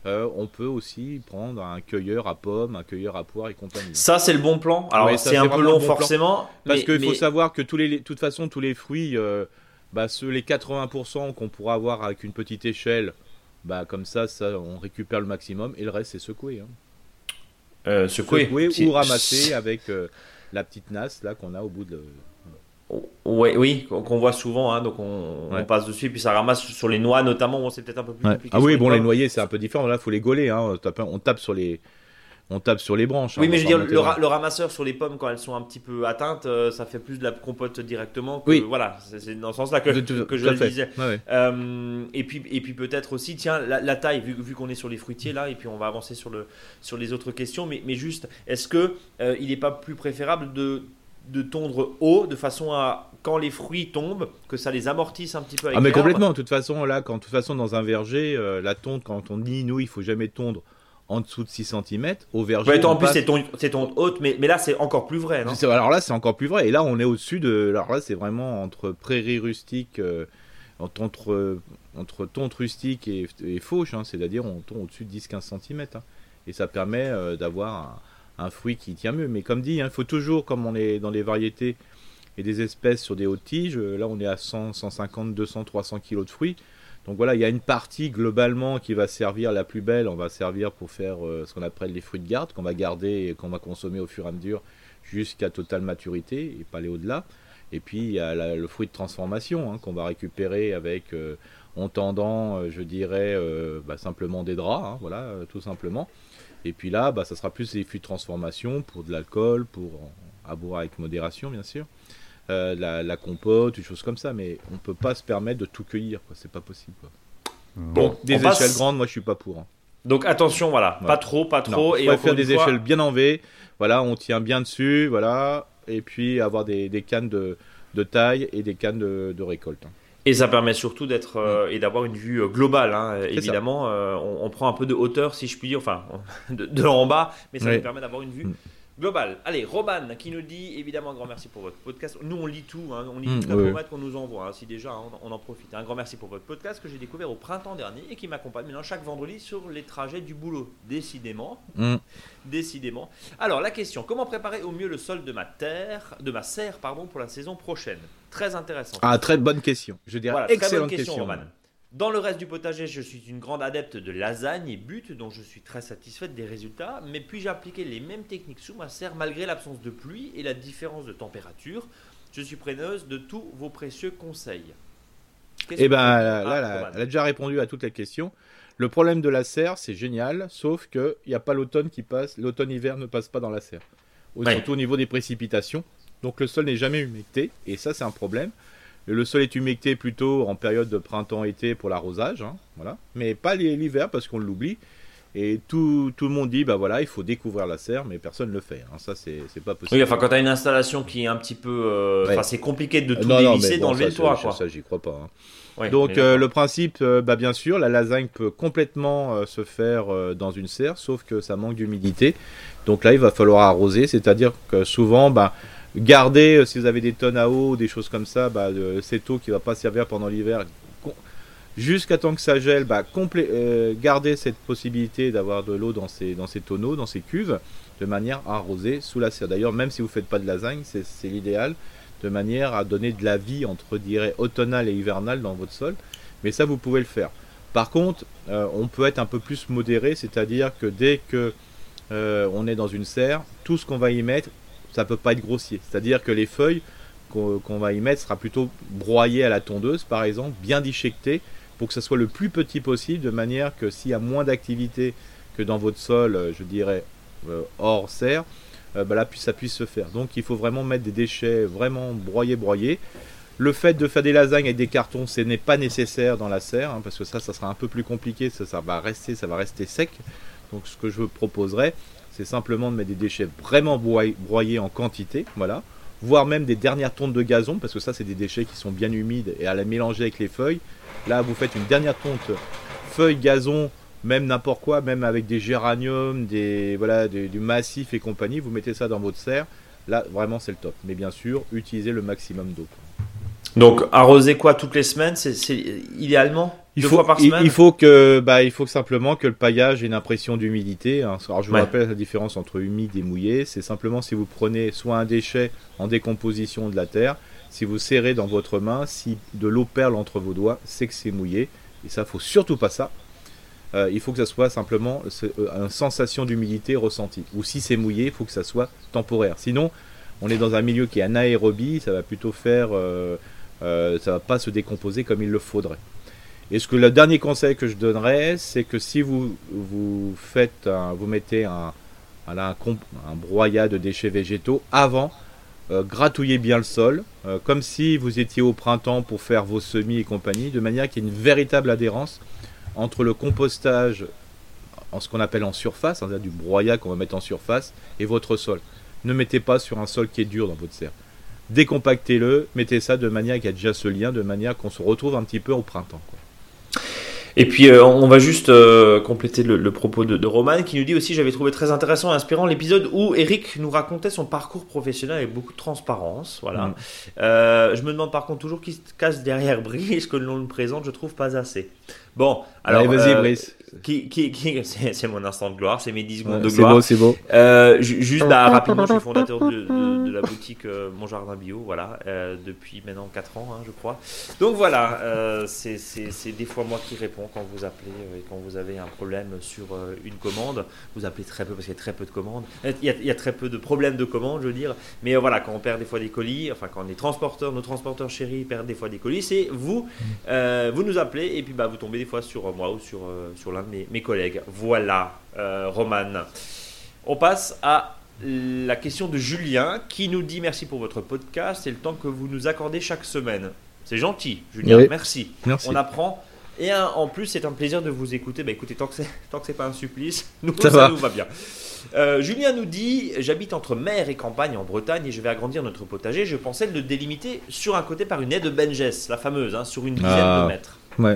Speaker 2: euh, on peut aussi prendre un cueilleur à pommes, un cueilleur à poires et compagnie.
Speaker 1: Ça, c'est le bon plan. Alors, c'est un peu long, forcément.
Speaker 2: Parce qu'il faut savoir que tous les, de toute façon, tous les fruits, euh, bah, ceux, les 80% qu'on pourra avoir avec une petite échelle, bah, comme ça, ça, on récupère le maximum. Et le reste, c'est secoué.
Speaker 1: Hein. secouer.
Speaker 2: ou ramasser avec la petite nasse là qu'on a au bout de
Speaker 1: oui, oui, qu'on voit souvent, hein, donc on, passe dessus, puis ça ramasse sur les noix notamment, bon, c'est peut-être un peu plus compliqué.
Speaker 2: Ah oui, bon, les noyers c'est un peu différent, là il faut les gauler, hein, on, tape, sur les, on tape sur les branches.
Speaker 1: Oui, hein, mais je veux dire, le, ramasseur sur les pommes, quand elles sont un petit peu atteintes, euh, ça fait plus de la compote directement. Que, oui. Voilà, c'est dans ce sens-là que, que je le disais. Euh, et puis, et puis peut-être aussi, tiens, la, taille, vu, vu qu'on est sur les fruitiers là, et puis on va avancer sur, le, sur les autres questions, mais, mais juste, est-ce que euh, il n'est pas plus préférable de de tondre haut de façon à quand les fruits tombent que ça les amortisse un petit peu avec
Speaker 2: ah mais complètement. De toute façon là quand de toute façon dans un verger euh, la tonte quand on dit nous il faut jamais tondre en dessous de 6 cm au verger
Speaker 1: en plus c'est tonde, haute mais, mais là c'est encore plus vrai non?
Speaker 2: Alors là c'est encore plus vrai. Et là on est au-dessus de alors là c'est vraiment entre prairie rustique euh, entre entre tonte rustique et, fauche hein, c'est-à-dire on tombe au-dessus de 10-15 cm hein. et ça permet euh, d'avoir un un fruit qui tient mieux. Mais comme dit, il hein, faut toujours, comme on est dans les variétés et des espèces sur des hautes tiges, euh, là on est à 100, 150, 200, 300 kg de fruits. Donc voilà, il y a une partie globalement qui va servir la plus belle, on va servir pour faire euh, ce qu'on appelle les fruits de garde, qu'on va garder et qu'on va consommer au fur et à mesure jusqu'à totale maturité et pas aller au-delà. Et puis il y a le fruit de transformation hein, qu'on va récupérer avec euh, en tendant, je dirais, bah, simplement des draps, hein, voilà, tout simplement. Et puis là, bah, ça sera plus des fruits de transformation pour de l'alcool, pour à boire avec modération, bien sûr. Euh, la, compote, des choses comme ça, mais on peut pas se permettre de tout cueillir, quoi. C'est pas possible. Bon, des échelles grandes, moi je suis pas pour. Hein.
Speaker 1: Donc attention, voilà, pas trop, pas trop.
Speaker 2: et on va faire des échelles bien en V. Voilà, on tient bien dessus, voilà, et puis avoir des, cannes de, taille et des cannes de, récolte. Hein.
Speaker 1: Et ça permet surtout d'être euh, et d'avoir une vue euh, globale, hein, évidemment. Euh, on, prend un peu de hauteur, si je puis dire, enfin, de, en bas, mais ça nous permet d'avoir une vue mm global. Allez, Roman qui nous dit évidemment un grand merci pour votre podcast. Nous, on lit tout, hein, on lit mmh, toute la qu'on nous envoie. Hein, si déjà, hein, on, en profite. Un grand merci pour votre podcast que j'ai découvert au printemps dernier et qui m'accompagne maintenant chaque vendredi sur les trajets du boulot. Décidément. Hmm. Décidément. Alors, la question comment préparer au mieux le sol de ma terre, de ma serre, pardon, pour la saison prochaine? Très intéressant.
Speaker 2: Ah, très bonne question. Je dirais excellente question, question Roman.
Speaker 1: Dans le reste du potager, je suis une grande adepte de lasagne et but, dont je suis très satisfaite des résultats. Mais puis-je appliquer les mêmes techniques sous ma serre malgré l'absence de pluie et la différence de température? Je suis preneuse de tous vos précieux conseils.
Speaker 2: Eh ben, là, elle a déjà répondu à toutes les questions. Le problème de la serre, c'est génial, sauf qu'il n'y a pas l'automne qui passe, l'automne-hiver ne passe pas dans la serre. Surtout au niveau des précipitations. Donc le sol n'est jamais humecté, et ça c'est un problème. Le sol est humecté plutôt en période de printemps-été pour l'arrosage, hein, voilà. mais pas l'hiver parce qu'on l'oublie. Et tout, tout, le monde dit, bah voilà, il faut découvrir la serre, mais personne ne le fait. Hein. Ça, c'est pas possible.
Speaker 1: Oui, enfin, quand tu as une installation qui est un petit peu. Euh, c'est compliqué de tout dévisser, d'enlever le toit. Quoi.
Speaker 2: Ça, j'y crois pas. Hein. Donc, euh, le principe, euh, bah, bien sûr, la lasagne peut complètement se faire dans une serre, sauf que ça manque d'humidité. Donc là, il va falloir arroser, c'est-à-dire que souvent, bah, garder, si vous avez des tonnes à eau, des choses comme ça, bah, cette eau qui va pas servir pendant l'hiver, jusqu'à temps que ça gèle, bah, euh, garder cette possibilité d'avoir de l'eau dans ces, tonneaux, dans ces cuves, de manière à arroser sous la serre. D'ailleurs, même si vous ne faites pas de lasagne, c'est l'idéal, de manière à donner de la vie entre, dirais, automnale et hivernale dans votre sol. Mais ça, vous pouvez le faire. Par contre, euh, on peut être un peu plus modéré, c'est-à-dire que dès que euh, on est dans une serre, tout ce qu'on va y mettre, ça peut pas être grossier. C'est-à-dire que les feuilles qu'on va y mettre sera plutôt broyées à la tondeuse, par exemple, bien disjectées, pour que ça soit le plus petit possible, de manière que s'il y a moins d'activité que dans votre sol, euh, je dirais, euh, hors serre, euh, bah là, ça puisse se faire. Donc il faut vraiment mettre des déchets vraiment broyés, broyés. Le fait de faire des lasagnes avec des cartons, ce n'est pas nécessaire dans la serre, hein, parce que ça, ça sera un peu plus compliqué, ça, ça, va rester, ça va rester sec. Donc ce que je vous proposerais, c'est simplement de mettre des déchets vraiment broyés en quantité, voilà voire même des dernières tontes de gazon, parce que ça c'est des déchets qui sont bien humides, et à la mélanger avec les feuilles, Là, vous faites une dernière tonte feuilles, gazon, même n'importe quoi, même avec des géraniums, des, voilà, du massif et compagnie, vous mettez ça dans votre serre. Là, vraiment, c'est le top. Mais bien sûr, utilisez le maximum d'eau.
Speaker 1: Donc, arroser quoi toutes les semaines C'est idéalement
Speaker 2: il faut, fois par semaine il, faut que, bah, il faut simplement que le paillage ait une impression d'humidité. Hein. Alors, je vous rappelle la différence entre humide et mouillé. C'est simplement si vous prenez soit un déchet en décomposition de la terre, si vous serrez dans votre main, si de l'eau perle entre vos doigts, c'est que c'est mouillé. Et ça, faut surtout pas ça. Euh, il faut que ça soit simplement euh, une sensation d'humidité ressentie. Ou si c'est mouillé, il faut que ça soit temporaire. Sinon, on est dans un milieu qui est anaérobie, ça va plutôt faire, euh, ça va pas se décomposer comme il le faudrait. Et ce que le dernier conseil que je donnerais, c'est que si vous vous faites, vous mettez un, un, broyat de déchets végétaux avant euh, gratouillez bien le sol, euh, comme si vous étiez au printemps pour faire vos semis et compagnie, de manière qu'il y ait une véritable adhérence entre le compostage, en ce qu'on appelle en surface, c'est-à-dire du broyat qu'on va mettre en surface, et votre sol. Ne mettez pas sur un sol qui est dur dans votre serre. Décompactez-le, mettez ça de manière qu'il y a déjà ce lien, de manière qu'on se retrouve un petit peu au printemps.
Speaker 1: Et puis euh, on va juste euh, compléter le, propos de, de, Roman qui nous dit aussi j'avais trouvé très intéressant et inspirant l'épisode où Eric nous racontait son parcours professionnel avec beaucoup de transparence. Voilà. Mm. Euh, je me demande par contre toujours qui se casse derrière Brice que l'on le présente, je trouve pas assez. Bon, alors.
Speaker 2: Allez, vas-y, Brice.
Speaker 1: Qui, qui, qui c'est mon instant de gloire, c'est mes 10 secondes
Speaker 2: de
Speaker 1: gloire.
Speaker 2: C'est beau,
Speaker 1: c'est beau. Euh, juste rapidement, je suis fondateur de, de, la boutique euh, Mon Jardin Bio, voilà, euh, depuis maintenant 4 ans, hein, je crois. Donc voilà, euh, c'est des fois moi qui réponds quand vous appelez et quand vous avez un problème sur une commande. Vous appelez très peu parce qu'il y a très peu de commandes. Il y, a, il y, a, très peu de problèmes de commandes, je veux dire. Mais voilà, quand on perd des fois des colis, enfin quand les transporteurs, nos transporteurs chéris perdent des fois des colis, c'est vous, vous nous appelez et puis bah, vous tombez des fois sur moi ou sur, sur l'un mes, collègues. Voilà, euh, Roman. On passe à la question de Julien qui nous dit merci pour votre podcast et le temps que vous nous accordez chaque semaine. C'est gentil, Julien. Merci.
Speaker 2: merci.
Speaker 1: On apprend. Et en plus, c'est un plaisir de vous écouter. Bah écoutez, tant que c'est pas un supplice, nous ça, nous va bien. Euh, Julien nous dit J'habite entre mer et campagne en Bretagne et je vais agrandir notre potager. Je pensais le délimiter sur un côté par une aide de Benjes, la fameuse, hein, sur une dizaine de ah. mètres.
Speaker 2: Ouais.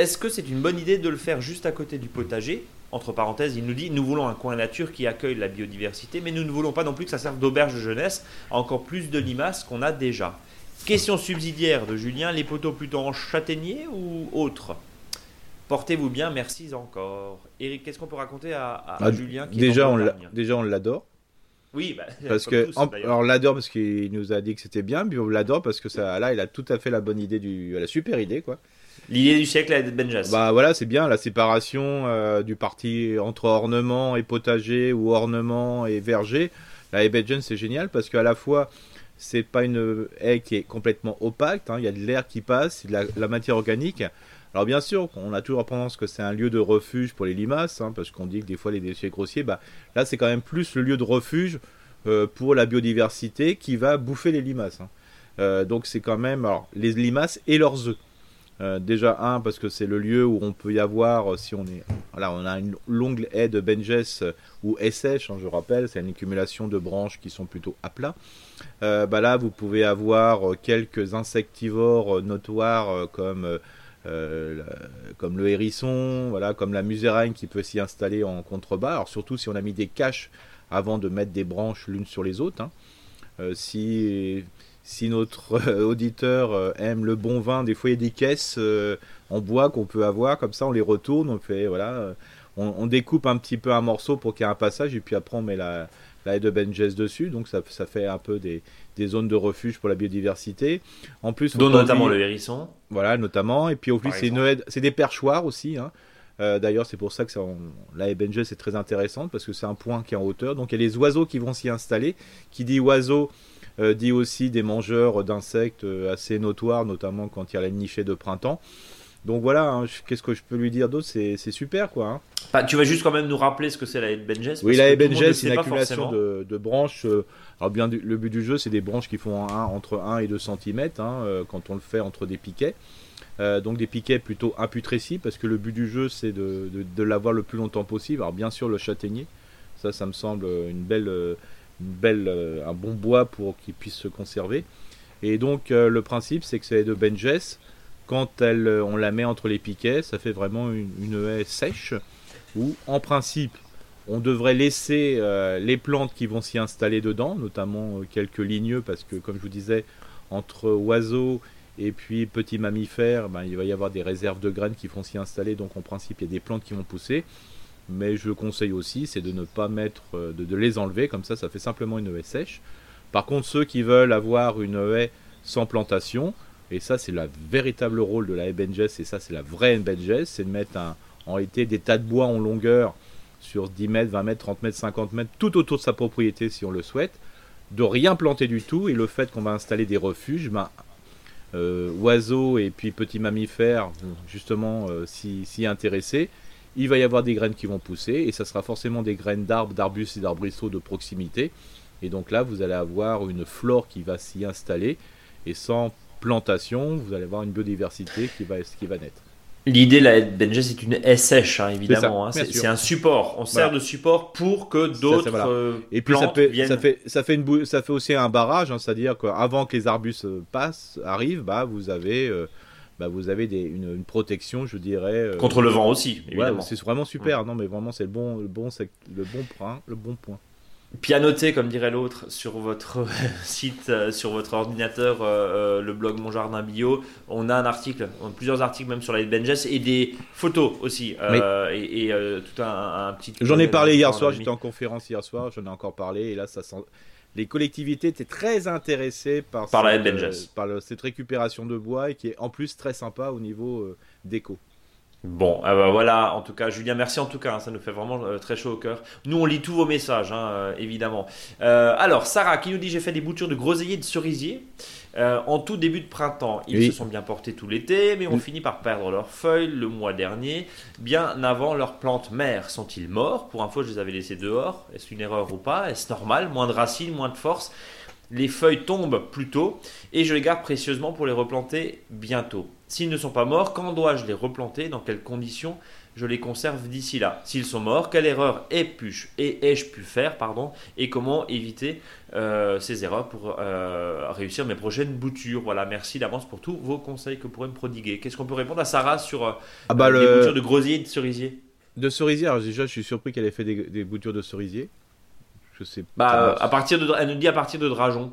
Speaker 1: Est-ce que c'est une bonne idée de le faire juste à côté du potager? Entre parenthèses, il nous dit nous voulons un coin nature qui accueille la biodiversité, mais nous ne voulons pas non plus que ça serve d'auberge de jeunesse, encore plus de limaces qu'on a déjà. Question subsidiaire de Julien les poteaux plutôt en châtaignier ou autre Portez-vous bien, merci encore. Eric, qu'est-ce qu'on peut raconter à, ah, Julien qui
Speaker 2: déjà, on déjà, on l'adore.
Speaker 1: Oui, bah,
Speaker 2: parce que alors on l'adore parce qu'il nous a dit que c'était bien, puis on l'adore parce que ça, là, il a tout à fait la bonne idée du, la super idée, quoi.
Speaker 1: L'idée du siècle à Benjas.
Speaker 2: Bah voilà, c'est bien la séparation euh, du parti entre ornement et potager ou ornement et verger. La Benjas c'est génial parce qu'à la fois c'est pas une haie qui est complètement opaque. hein. Il y a de l'air qui passe, de la, matière organique. Alors bien sûr, on a toujours tendance que c'est un lieu de refuge pour les limaces, hein, parce qu'on dit que des fois les déchets grossiers, bah, là c'est quand même plus le lieu de refuge euh, pour la biodiversité qui va bouffer les limaces. hein. Euh, donc c'est quand même les limaces et leurs œufs. Euh, déjà un parce que c'est le lieu où on peut y avoir euh, si on est voilà on a une longue haie de benjes euh, ou sèche hein, je rappelle c'est une accumulation de branches qui sont plutôt à plat bah là vous pouvez avoir quelques insectivores notoires comme comme le hérisson voilà comme la musaraigne qui peut s'y installer en contrebas alors surtout si on a mis des caches avant de mettre des branches l'une sur les autres hein. Si si notre euh, auditeur euh, aime le bon vin, des fois il y a des caisses euh, en bois qu'on peut avoir, comme ça on les retourne, on fait voilà, on, on découpe un petit peu un morceau pour qu'il y ait un passage et puis après on met la, la haie de Benjes dessus, donc ça, ça fait un peu des, des zones de refuge pour la biodiversité. En plus,
Speaker 1: Dont notamment le hérisson.
Speaker 2: voilà, notamment. Et puis au plus, c'est c'est des perchoirs aussi. hein. D'ailleurs, c'est pour ça que ça, on- la haie Benjes c'est très intéressante parce que c'est un point qui est en hauteur. Donc il y a les oiseaux qui vont s'y installer. Qui dit oiseaux dit aussi des mangeurs d'insectes euh, assez notoires, notamment quand il y a la nichée de printemps. Donc voilà, hein, qu'est-ce que je peux lui dire d'autre? C'est super quoi. hein.
Speaker 1: Bah, tu vas juste quand même nous rappeler ce que c'est la Benjes
Speaker 2: Oui, la Benjes, c'est une accumulation de, de branches. euh, alors bien, le but du jeu, c'est des branches qui font un- entre 1 et 2 cm quand on le fait entre des piquets. Euh, donc des piquets plutôt imputrescibles parce que le but du jeu, c'est de, de, de l'avoir le plus longtemps possible. Alors bien sûr, le châtaignier, ça, ça me semble une belle, euh, une euh, un bon bois pour qu'il puisse se conserver. Et donc euh, le principe, c'est que c'est de Benjes. Quand euh, on la met entre les piquets, ça fait vraiment une, haie sèche où, en principe, on devrait laisser les plantes qui vont s'y installer dedans, notamment quelques ligneux, parce que, comme je vous disais, entre oiseaux et puis petits mammifères, ben, il va y avoir des réserves de graines qui vont s'y installer, donc en principe, il y a des plantes qui vont pousser. Mais je conseille aussi, c'est de ne pas mettre, euh, de, les enlever, comme ça, ça fait simplement une haie sèche. Par contre, ceux qui veulent avoir une haie sans plantation, et ça, c'est le véritable rôle de la haie Benjes, et ça, c'est la vraie haie Benjes, c'est de mettre un, en réalité des tas de bois en longueur sur 10 mètres, 20 mètres, 30 mètres, 50 mètres, tout autour de sa propriété si on le souhaite, de rien planter du tout, et le fait qu'on va installer des refuges, ben, euh, oiseaux et puis petits mammifères justement euh, s'y s'y intéresser, il va y avoir des graines qui vont pousser, et ça sera forcément des graines d'arbres, d'arbustes et d'arbrisseaux de proximité, et donc là, vous allez avoir une flore qui va s'y installer, et sans plantation, vous allez avoir une biodiversité qui va, qui va naître.
Speaker 1: L'idée, la Benjes, c'est une sèche, hein, évidemment. hein. C'est un support. On sert
Speaker 2: Voilà.
Speaker 1: de support pour que d'autres
Speaker 2: voilà.
Speaker 1: euh,
Speaker 2: Et puis ça
Speaker 1: plantes
Speaker 2: fait,
Speaker 1: viennent.
Speaker 2: ça fait, ça fait une bou- ça fait aussi un barrage, hein, c'est-à-dire qu'avant que les arbustes passent, arrivent, bah vous avez, euh, bah vous avez des, une, une protection, je dirais. euh,
Speaker 1: Contre le vent aussi,
Speaker 2: ouais,
Speaker 1: évidemment.
Speaker 2: c'est vraiment super. Non, mais vraiment, c'est le bon, le bon, le bon point, le bon point.
Speaker 1: Puis à noter, comme dirait l'autre, sur votre site, euh, sur votre ordinateur, euh, le blog Mon Jardin Bio, on a un article, on a plusieurs articles même sur la Benjes et des photos aussi. euh, et et, euh, tout un, un petit.
Speaker 2: J'en ai parlé hier soir. J'étais en conférence hier soir. J'en ai encore parlé. Et là, ça sent. Les collectivités étaient très intéressées par,
Speaker 1: Par la
Speaker 2: cette,
Speaker 1: de Benjes.
Speaker 2: par le- cette récupération de bois et qui est en plus très sympa au niveau euh, déco.
Speaker 1: Bon, ah bah voilà, en tout cas, Julien, merci en tout cas, hein, ça nous fait vraiment euh, très chaud au cœur. Nous, on lit tous vos messages, hein, euh, évidemment. Euh, alors, Sarah qui nous dit J'ai fait des boutures de groseilliers et de cerisiers euh, en tout début de printemps. Ils
Speaker 2: Oui.
Speaker 1: se sont bien portés tout l'été, mais ont
Speaker 2: Mm.
Speaker 1: fini par perdre leurs feuilles le mois dernier, bien avant leurs plantes mères. Sont-ils morts? Pour info, je les avais laissés dehors. Est-ce une erreur ou pas? Est-ce normal? Moins de racines, moins de force? Les feuilles tombent plus tôt et je les garde précieusement pour les replanter bientôt. S'ils ne sont pas morts, quand dois-je les replanter? Dans quelles conditions? Je les conserve d'ici là S'ils sont morts, quelle erreur ai-je ai, ai pu faire pardon, Et comment éviter euh, ces erreurs pour euh, réussir mes prochaines boutures? Voilà, merci d'avance pour tous vos conseils que vous pourrez me prodiguer. Qu'est-ce qu'on peut répondre à Sarah sur euh,
Speaker 2: Ah bah
Speaker 1: les boutures de groseillier et de cerisier?
Speaker 2: De cerisier. Alors déjà, je suis surpris qu'elle ait fait des, des boutures de cerisier. Je sais.
Speaker 1: bah,
Speaker 2: pas.
Speaker 1: à partir de, Elle nous dit à partir de Dragon.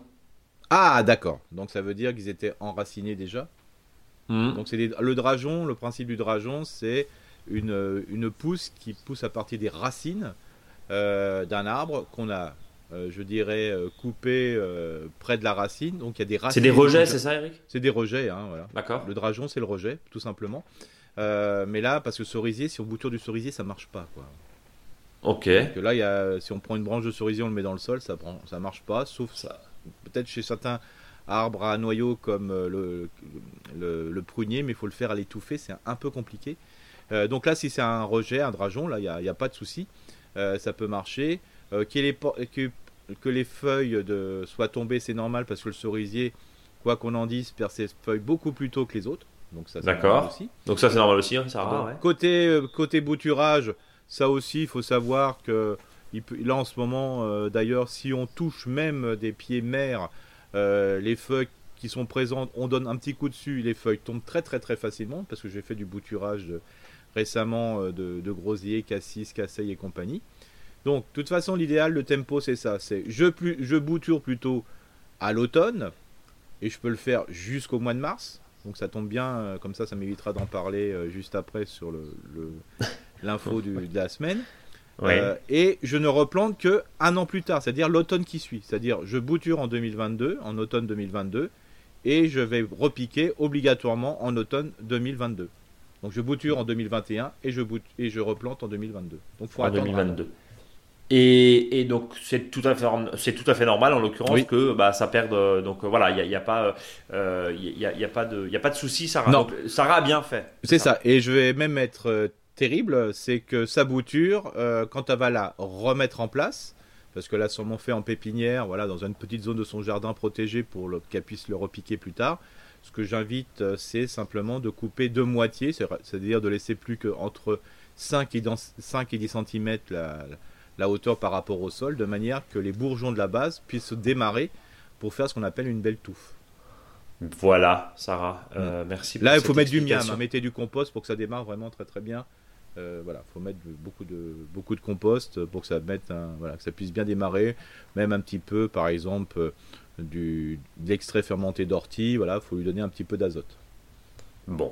Speaker 2: Ah d'accord. Donc ça veut dire qu'ils étaient enracinés déjà.
Speaker 1: Hmm.
Speaker 2: Donc c'est le dragon. Le principe du dragon, c'est une, une pousse qui pousse à partir des racines euh, d'un arbre qu'on a, euh, je dirais, euh, coupé euh, près de la racine. Donc il y a des racines.
Speaker 1: C'est des rejets, c'est ça, Eric?
Speaker 2: C'est des rejets, hein, voilà.
Speaker 1: D'accord.
Speaker 2: Le dragon, c'est le rejet, tout simplement. Mais là, parce que cerisier, si on bouture du cerisier, ça marche pas, quoi.
Speaker 1: Ok.
Speaker 2: Que là, y a, si on prend une branche de cerisier, on le met dans le sol, ça prend, ça marche pas, sauf ça. peut-être chez certains arbres à noyau comme le, le, prunier, mais il faut le faire à l'étouffer, c'est un peu compliqué. Donc là, si c'est un rejet, un dragon, là, il n'y a, a, pas de souci, ça peut marcher. les, que, que les feuilles de, soient tombées, c'est normal parce que le cerisier, quoi qu'on en dise, perd ses feuilles beaucoup plus tôt que les autres. Donc ça,
Speaker 1: D'accord. Aussi. Donc ça, c'est normal aussi. Hein, ça
Speaker 2: Côté, euh, côté bouturage, ça aussi, il faut savoir que il peut, là en ce moment, euh, d'ailleurs, si on touche même des pieds mères, euh, les feuilles qui sont présentes, on donne un petit coup dessus, les feuilles tombent très très très facilement parce que j'ai fait du bouturage récemment de, de grosier, cassis, casseille et compagnie. Donc, de toute façon, l'idéal, le tempo, c'est ça. C'est je, plus, je bouture plutôt à l'automne et je peux le faire jusqu'au mois de mars. Donc ça tombe bien, euh, comme ça, ça m'évitera d'en parler euh, juste après sur l'info le, de la semaine. Euh, et je ne replante que un an plus tard, c'est-à-dire l'automne qui suit. C'est-à-dire je bouture en 2022, en automne 2022, et je vais repiquer obligatoirement en automne 2022. Donc je bouture en 2021 et je, et je replante en 2022. Donc
Speaker 1: faut en 2022. Et, donc c'est tout à fait c'est tout à fait normal en l'occurrence que bah, ça perde euh, donc euh, voilà il n'y a, pas euh, il y a, y a, pas de il y a pas de souci Sarah donc, Sarah a bien fait
Speaker 2: c'est ça. et je vais même être terrible c'est que sa bouture quand elle va la remettre en place parce que là sûrement fait en pépinière voilà dans une petite zone de son jardin protégé pour qu'elle puisse le repiquer plus tard ce que j'invite c'est simplement de couper deux moitiés c'est-à-dire de laisser plus que entre 5 et, 5 et 10 cm la la hauteur par rapport au sol, de manière que les bourgeons de la base puissent se démarrer pour faire ce qu'on appelle une belle touffe.
Speaker 1: Voilà, Sarah, euh, mm. merci.
Speaker 2: Là, il faut mettre du miam, hein, mettez du compost pour que ça démarre vraiment très très bien. Euh, voilà, faut mettre beaucoup de beaucoup de compost pour que ça mette voilà, que ça puisse bien démarrer, même un petit peu, par exemple, euh, du de l'extrait fermenté d'ortie. Voilà, faut lui donner un petit peu d'azote.
Speaker 1: Bon.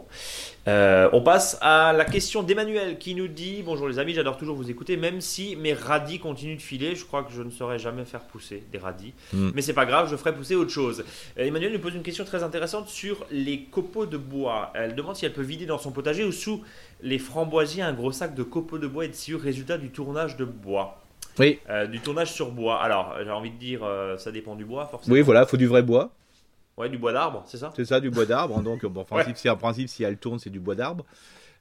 Speaker 1: Euh, on passe à la question d'Emmanuel qui nous dit Bonjour les amis, j'adore toujours vous écouter, même si mes radis continuent de filer. Je crois que je ne saurais jamais faire pousser des radis. Hmm. Mais c'est pas grave, je ferai pousser autre chose. Euh, Emmanuel nous pose une question très intéressante sur les copeaux de bois. Elle demande si elle peut vider dans son potager ou sous les framboisiers un gros sac de copeaux de bois et de sciure, résultat du tournage de bois.
Speaker 2: Oui.
Speaker 1: Euh, du tournage sur bois. Alors, j'ai envie de dire, ça dépend du bois, forcément.
Speaker 2: Oui, voilà, il faut du vrai bois.
Speaker 1: Ouais, du bois d'arbre, c'est ça?
Speaker 2: C'est ça, du bois d'arbre. donc, bon, en principe, si, en principe, si elle tourne, c'est du bois d'arbre.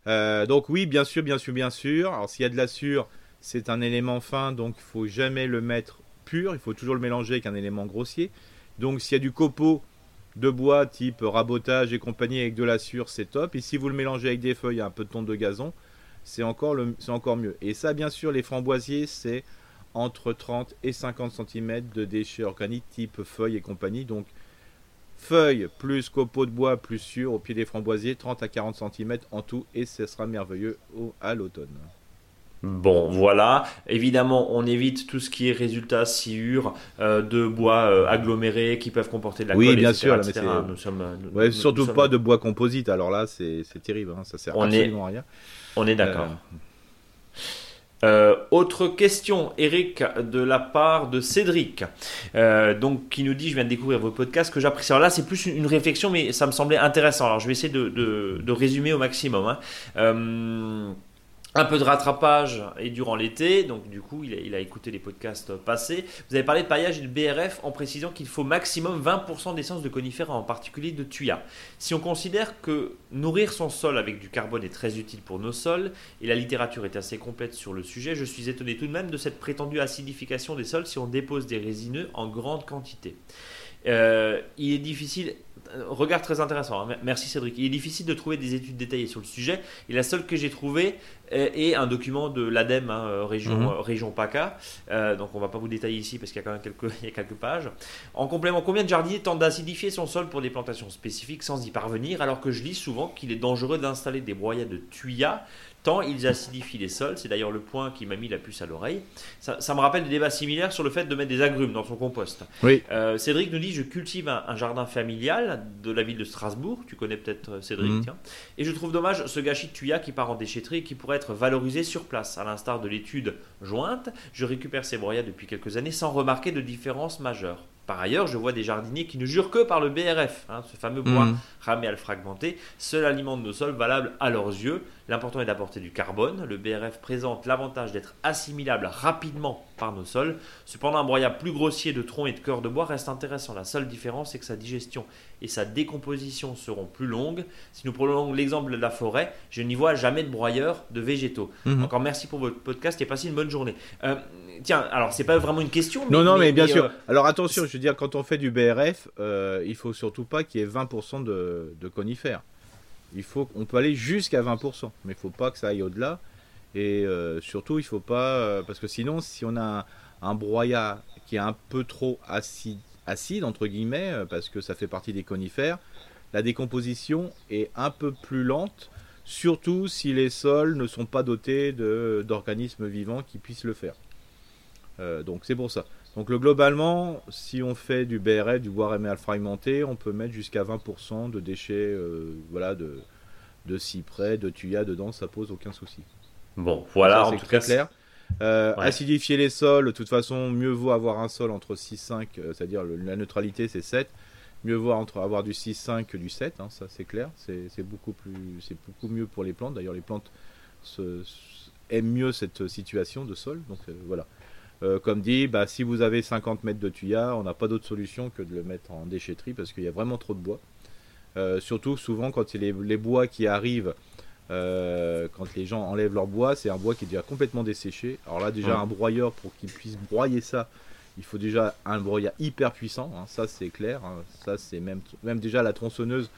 Speaker 2: Euh, donc, oui, bien sûr, bien sûr, bien sûr. Alors, s'il y a de la sûre, c'est un élément fin, donc il faut jamais le mettre pur. Il faut toujours le mélanger avec un élément grossier. Donc, s'il y a du copeau de bois type rabotage et compagnie avec de la sûre, c'est top. Et si vous le mélangez avec des feuilles un peu de tonte de gazon, c'est encore, le, encore mieux. Et ça, bien sûr, les framboisiers, c'est entre 30 et 50 cm de déchets organiques type feuilles et compagnie. Donc, feuilles plus copeaux de bois plus sûr au pied des framboisiers, 30 à 40 cm en tout, et ce sera merveilleux au, à l'automne.
Speaker 1: Bon, voilà. Évidemment, on évite tout ce qui est résultat sciure euh, de bois euh, agglomérés qui peuvent comporter de la
Speaker 2: oui, bien sûr, Nous sommes, surtout pas de bois composite. Alors là, c'est terrible. Hein. Ça sert absolument à rien.
Speaker 1: On est d'accord. Euh, euh, autre question, Eric, de la part de Cédric, euh, donc qui nous dit, je viens de découvrir vos podcasts que j'apprécie. Alors là, c'est plus une, réflexion, mais ça me semblait intéressant. Alors je vais essayer de, résumer au maximum. Hein. Euh, un peu de rattrapage et durant l'été, donc du coup il a, écouté les podcasts passés. Vous avez parlé de paillage et de BRF en précisant qu'il faut maximum 20% d'essence de conifères, en particulier de tuya. Si on considère que nourrir son sol avec du carbone est très utile pour nos sols, et la littérature est assez complète sur le sujet, je suis étonné tout de même de cette prétendue acidification des sols si on dépose des résineux en grande quantité. Euh, il est difficile, regard très intéressant, hein. merci Cédric. Il est difficile de trouver des études détaillées sur le sujet. Et la seule que j'ai trouvée est un document de l'ADEME, hein, euh, région, mhm. euh, région PACA. Euh, donc on va pas vous détailler ici parce qu'il y a quand même quelques, il y a quelques pages. En complément, combien de jardiniers tentent d'acidifier son sol pour des plantations spécifiques sans y parvenir alors que je lis souvent qu'il est dangereux d'installer des broyats de tuyas tant ils acidifient les sols. C'est d'ailleurs le point qui m'a mis la puce à l'oreille. Ça, me rappelle des débats similaires sur le fait de mettre des agrumes dans son compost.
Speaker 2: Oui.
Speaker 1: Euh, Cédric nous dit Je cultive un, jardin familial de la ville de Strasbourg. Tu connais peut-être euh, Cédric, mhm. tiens. Et je trouve dommage ce gâchis de tuya qui part en déchetterie et qui pourrait être valorisé sur place. À l'instar de l'étude jointe, je récupère ces broyats depuis quelques années sans remarquer de différence majeure. Par ailleurs, je vois des jardiniers qui ne jurent que par le BRF, hein, ce fameux bois mmh. ramé à le fragmenté, seul aliment de nos sols valable à leurs yeux. L'important est d'apporter du carbone. Le BRF présente l'avantage d'être assimilable rapidement par nos sols. Cependant, un broyat plus grossier de troncs et de cœur de bois reste intéressant. La seule différence est que sa digestion et sa décomposition seront plus longues. Si nous prenons l'exemple de la forêt, je n'y vois jamais de broyeur de végétaux. Mhm. Encore merci pour votre podcast et passez une bonne journée. Euh, tiens, alors c'est pas vraiment une question.
Speaker 2: non, non, mais, bien sûr. Euh, alors attention, je veux dire, quand on fait du BRF, euh, il faut surtout pas qu'il y ait 20% de, de, conifères. Il faut, on peut aller jusqu'à 20%, mais il faut pas que ça aille au-delà. Et euh, surtout, il faut pas, parce que sinon, si on a un, broyat qui est un peu trop acide, entre guillemets, parce que ça fait partie des conifères, la décomposition est un peu plus lente surtout si les sols ne sont pas dotés d'organismes vivants qui puissent le faire. Euh, donc c'est pour ça. Donc le, globalement, si on fait du BRF, du bois réméal fragmenté, on peut mettre jusqu'à 20% de déchets euh, voilà, de, de cyprès, de tuya dedans, ça pose aucun souci.
Speaker 1: Bon, voilà,
Speaker 2: en tout cas clair. Euh, acidifier les sols, de toute façon, mieux vaut avoir un sol entre 6-5, c'est-à-dire la neutralité c'est 7, mieux vaut entre avoir du 6-5 que du 7, hein, ça c'est clair, c'est beaucoup, plus, beaucoup mieux pour les plantes, d'ailleurs les plantes aiment mieux cette situation de sol, donc voilà. Euh, comme dit, bah, si vous avez 50 mètres de tuya, on n'a pas d'autre solution que de le mettre en déchetterie parce qu'il y a vraiment trop de bois. Euh, surtout, souvent, quand c'est les, bois qui arrivent, euh, quand les gens enlèvent leur bois, c'est un bois qui est déjà complètement desséché. Alors là, déjà, un broyeur, pour qu'il puisse broyer ça, il faut déjà un broyeur hyper puissant. Hein. ça, c'est clair. Hein. ça, c'est même, même déjà la tronçonneuse,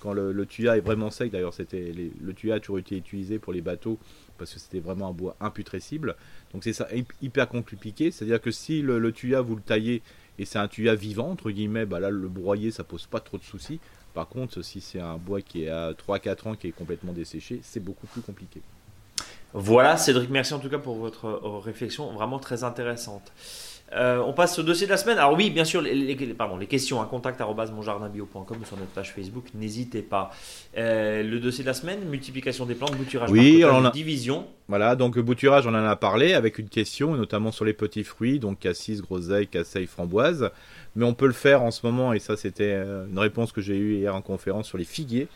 Speaker 2: quand le, le tuya est vraiment sec. D'ailleurs, c'était le tuya a toujours été utilisé pour les bateaux parce que c'était vraiment un bois imputrescible. Donc c'est ça hyper compliqué, c'est-à-dire que si le, tuya vous le taillez et c'est un tuya vivant entre guillemets, bah là le broyer ça pose pas trop de soucis. Par contre, si c'est un bois qui est à 3-4 ans qui est complètement desséché, c'est beaucoup plus compliqué.
Speaker 1: Voilà, Cédric, merci en tout cas pour votre euh, réflexion vraiment très intéressante. Euh, on passe au dossier de la semaine. Alors oui, bien sûr, les, pardon, les questions à contact.monjardinbio.com ou sur notre page Facebook, n'hésitez pas. Euh, le dossier de la semaine, multiplication des plantes, bouturage,
Speaker 2: oui,
Speaker 1: on a... division.
Speaker 2: Voilà, donc bouturage, on en a parlé avec une question, notamment sur les petits fruits, donc cassis, groseille, casseille, framboise. Mais on peut le faire en ce moment, et ça c'était euh, une réponse que j'ai eue hier en conférence sur les figuiers.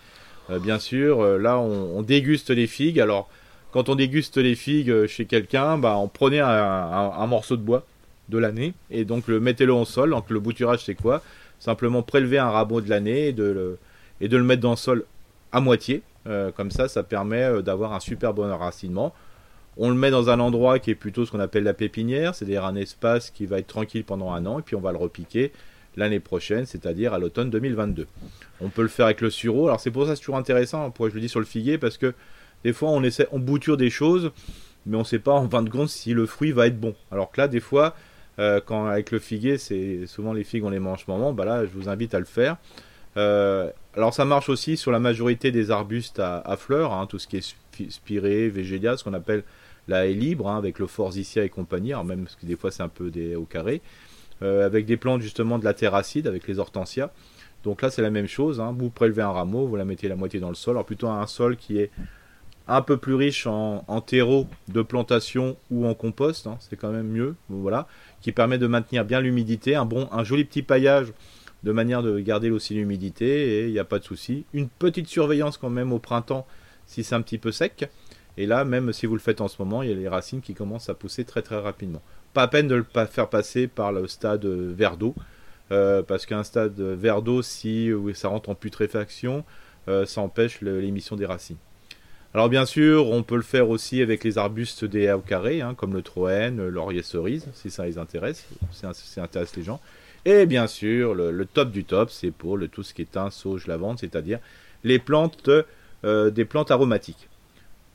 Speaker 2: bien sûr, là on, déguste les figues. Alors, quand on déguste les figues chez quelqu'un, bah, on prenait un morceau de bois de l'année. Et donc le mettez-le en sol. Donc le bouturage c'est quoi? Simplement prélever un rabot de l'année et, de le, mettre dans le sol à moitié. Euh, comme ça, ça permet euh, d'avoir un super bon enracinement. On le met dans un endroit qui est plutôt ce qu'on appelle la pépinière, c'est-à-dire un espace qui va être tranquille pendant un an, et puis on va le repiquer l'année prochaine, c'est-à-dire à, l'automne 2022. On peut le faire avec le sureau. Alors c'est pour ça c'est toujours intéressant, pourquoi je le dis sur le figuier, parce que des fois on essaie, on bouture des choses, mais on ne sait pas en fin de compte si le fruit va être bon. Alors que là, des fois, euh, quand avec le figuier, c'est souvent les figues on les mange moment. Bah là, je vous invite à le faire. Euh, alors ça marche aussi sur la majorité des arbustes à, fleurs, hein, tout ce qui est spiré, végélia, ce qu'on appelle la haie libre, hein, avec le forsythia et compagnie, même parce que des fois c'est un peu des, au carré, euh, avec des plantes justement de la terracide, avec les hortensias. Donc là c'est la même chose, hein. vous prélevez un rameau, vous la mettez la moitié dans le sol, alors plutôt un sol qui est un peu plus riche en, terreau de plantation ou en compost, c'est quand même mieux, voilà qui permet de maintenir bien l'humidité, un bon, joli petit paillage de manière de garder aussi l'humidité et il n'y a pas de souci. Une petite surveillance quand même au printemps si c'est un petit peu sec. Et là, même si vous le faites en ce moment, il y a les racines qui commencent à pousser très très rapidement. Pas à peine de le faire passer par le stade verre d'eau, euh, parce qu'un stade verre d'eau, si ça rentre en putréfaction, euh, ça empêche l'émission des racines. Alors bien sûr, on peut le faire aussi avec les arbustes des haies au carré, hein, comme le troène, laurier cerise, si ça les intéresse, si ça intéresse les gens. Et bien sûr, le, top du top, c'est pour tout ce qui est thym, sauge, lavande, c'est-à-dire les plantes, euh, des plantes aromatiques.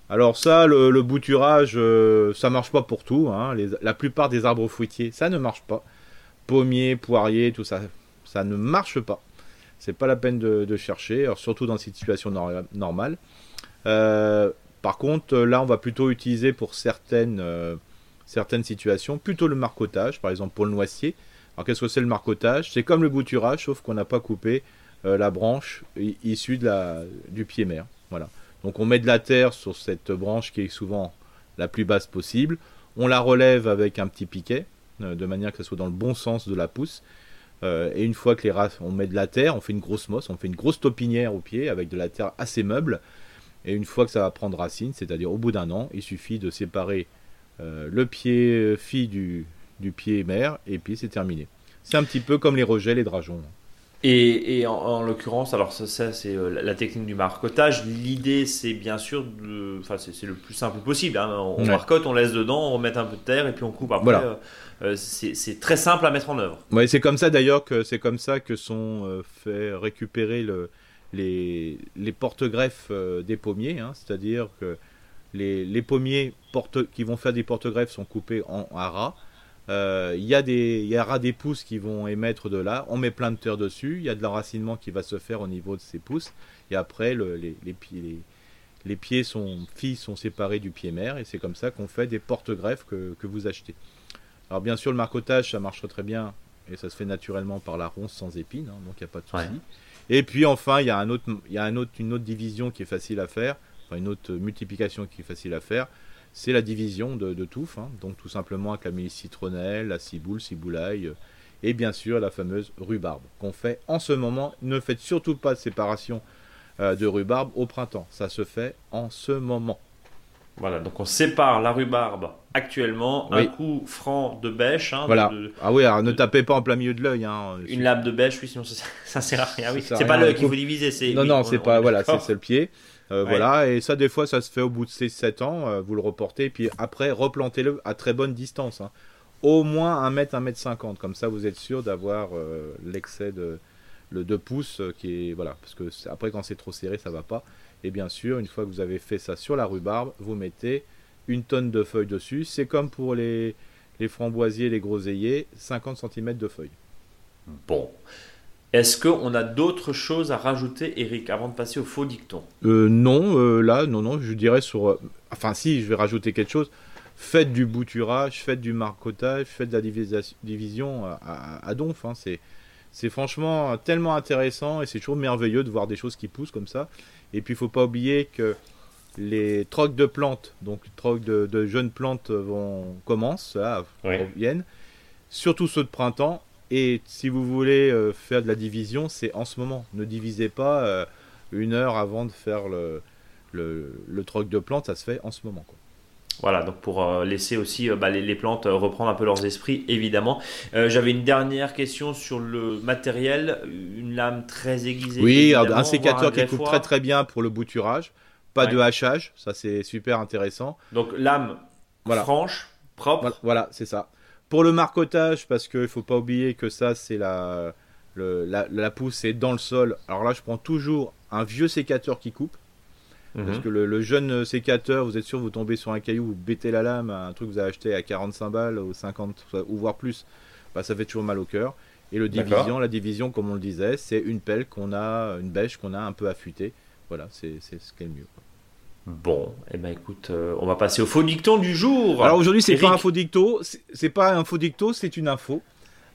Speaker 2: Alors ça, le, bouturage, euh, ça marche pas pour tout. Hein. la plupart des arbres fruitiers, ça ne marche pas. Pommiers, poiriers, tout ça, ça ne marche pas. C'est pas la peine de, chercher, surtout dans cette situation normale. Euh, par contre, là, on va plutôt utiliser pour certaines, euh, certaines situations plutôt le marcotage, par exemple pour le noisier. Alors, qu'est-ce que c'est le marcotage? C'est comme le bouturage, sauf qu'on n'a pas coupé euh, la branche issue de la, du pied mère. Voilà. Donc, on met de la terre sur cette branche qui est souvent la plus basse possible. On la relève avec un petit piquet, de manière que ce soit dans le bon sens de la pousse. et une fois que les on met de la terre, on fait une grosse mosse, on fait une grosse topinière au pied avec de la terre assez meuble. Et une fois que ça va prendre racine, c'est-à-dire au bout d'un an, il suffit de séparer euh, le pied fille du, du pied mère, et puis c'est terminé. C'est un petit peu comme les rejets, les drageons.
Speaker 1: Et, en, l'occurrence, alors ça, c'est euh, la technique du marcotage. L'idée, c'est bien sûr, enfin c'est le plus simple possible. Hein. On, marcote, on laisse dedans, on remet un peu de terre et puis on coupe. Après, voilà. Euh, euh, c'est très simple à mettre en œuvre.
Speaker 2: Ouais, c'est comme ça d'ailleurs que c'est comme ça que sont fait récupérer le, les, les porte-greffes des pommiers. Hein. C'est-à-dire que les, les pommiers porte, qui vont faire des porte-greffes sont coupés en, en ras euh, il y, a des, des pousses qui vont émettre de là. On met plein de terre dessus. Il y a de l'enracinement qui va se faire au niveau de ces pousses. Et après, les, les, pieds, les, pieds sont, filles sont séparés du pied mère. Et c'est comme ça qu'on fait des porte-greffes que, vous achetez. Alors, bien sûr, le marcotage, ça marche très bien. Et ça se fait naturellement par la ronce sans épines. Hein, donc, il n'y a pas de souci. Et puis, enfin, il y a, une autre division qui est facile à faire. Une autre multiplication qui est facile à faire c'est la division de, de touffe, hein. donc tout simplement avec la citronnelle, la ciboule, ciboulaille, euh, et bien sûr la fameuse rhubarbe qu'on fait en ce moment. Ne faites surtout pas de séparation euh, de rhubarbe au printemps, ça se fait en ce moment.
Speaker 1: Voilà, donc on sépare la rhubarbe actuellement, un coup franc de bêche. Hein,
Speaker 2: voilà. ah oui, alors ne tapez pas en plein milieu de l'œil. Hein,
Speaker 1: une lame de bêche, oui, sinon ça, ça sert à rien. Oui. C'est pas l'œil qu'il faut diviser, c'est.
Speaker 2: Non, non, c'est pas. Voilà, c'est le pied. Euh, voilà, et ça, des fois, ça se fait au bout de 6-7 ans, euh, vous le reportez, puis après, replantez-le à très bonne distance. Hein. Au moins 1 mètre, 1 mètre 50, comme ça, vous êtes sûr d'avoir euh, l'excès de le 2 pouces qui est. Voilà, parce que après, quand c'est trop serré, ça va pas. Et bien sûr, une fois que vous avez fait ça sur la rhubarbe, vous mettez une tonne de feuilles dessus. C'est comme pour les, les framboisiers, les groseilliers, 50 cm de feuilles.
Speaker 1: Bon. Est-ce qu'on a d'autres choses à rajouter, Eric, avant de passer au faux dicton?
Speaker 2: Euh, Non, euh, là, non, non, je dirais sur. Euh, enfin, si, je vais rajouter quelque chose. Faites du bouturage, faites du marcotage, faites de la division à, donf. Hein, c'est franchement tellement intéressant et c'est toujours merveilleux de voir des choses qui poussent comme ça. Et puis, il faut pas oublier que les trocs de plantes, donc les trocs de, jeunes plantes vont commencent, ça, viennent. Surtout ceux de printemps et si vous voulez euh, faire de la division, c'est en ce moment. Ne divisez pas euh, une heure avant de faire le, le, troc de plantes, ça se fait en ce moment.
Speaker 1: Voilà, donc pour euh, laisser aussi bah, les, plantes reprendre un peu leurs esprits, évidemment. J'avais une dernière question sur le matériel, une lame très aiguisée.
Speaker 2: Oui, un sécateur qui coupe très très bien pour le bouturage, pas de hachage, ça c'est super intéressant.
Speaker 1: Donc lame franche, propre.
Speaker 2: voilà c'est ça. Pour le marcotage, parce qu'il ne faut pas oublier que ça, c'est la, la, pousse est dans le sol. Alors là, je prends toujours un vieux sécateur qui coupe. Parce mhm. que le, jeune sécateur, vous êtes sûr, vous tombez sur un caillou, vous bêtez la lame, un truc que vous avez acheté à 45 balles ou 50 ou voire plus, bah, ça fait toujours mal au cœur. Et le division, la division, comme on le disait, c'est une pelle qu'on a, une bêche qu'on a un peu affûtée. Voilà, c'est ce qui est le mieux.
Speaker 1: Bon, eh ben écoute, euh, on va passer au faux dicton du jour.
Speaker 2: Alors aujourd'hui, c'est pas un faux dicton, c'est pas un faux dicton, c'est une info.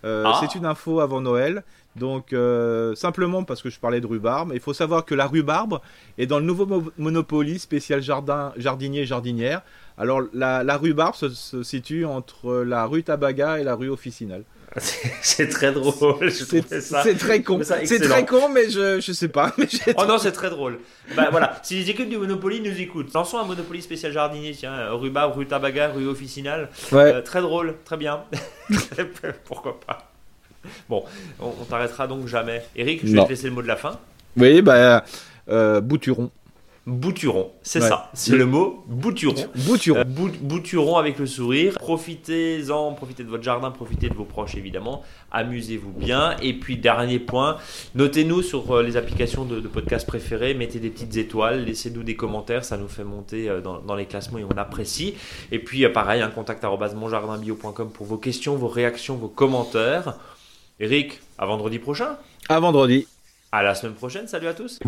Speaker 2: Euh, ah. C'est une info avant Noël. Donc euh, simplement parce que je parlais de rhubarbe, il faut savoir que la rhubarbe est dans le nouveau Monopoly spécial jardin, jardinier jardinière. Alors la, rhubarbe se, situe entre la rue Tabaga et la rue Officinale.
Speaker 1: C'est très drôle.
Speaker 2: C'est très con. C'est très con, mais je, je sais pas.
Speaker 1: oh non, c'est très drôle. Bah voilà, si les équipes du Monopoly nous écoutent, lançons un Monopoly spécial jardinier, tiens, Rhubarbe, rue Tabaga, rue Officinale. Euh, très drôle, très bien. Pourquoi pas. Bon, on, t'arrêtera donc jamais. Eric, je vais te laisser le mot de la fin.
Speaker 2: Oui, bah, euh, Bouturon.
Speaker 1: Bouturon, c'est ça, c'est le mot bouturon.
Speaker 2: Bouturon. Euh,
Speaker 1: bouturon avec le sourire. Profitez-en, profitez de votre jardin, profitez de vos proches évidemment. Amusez-vous bien. Et puis dernier point, notez-nous sur euh, les applications de, de podcast préférées, mettez des petites étoiles, laissez-nous des commentaires, ça nous fait monter euh, dans, les classements et on apprécie. Et puis pareil, un contact monjardinbio.com pour vos questions, vos réactions, vos commentaires. Eric, à vendredi prochain.
Speaker 2: À vendredi.
Speaker 1: À la semaine prochaine. Salut à tous.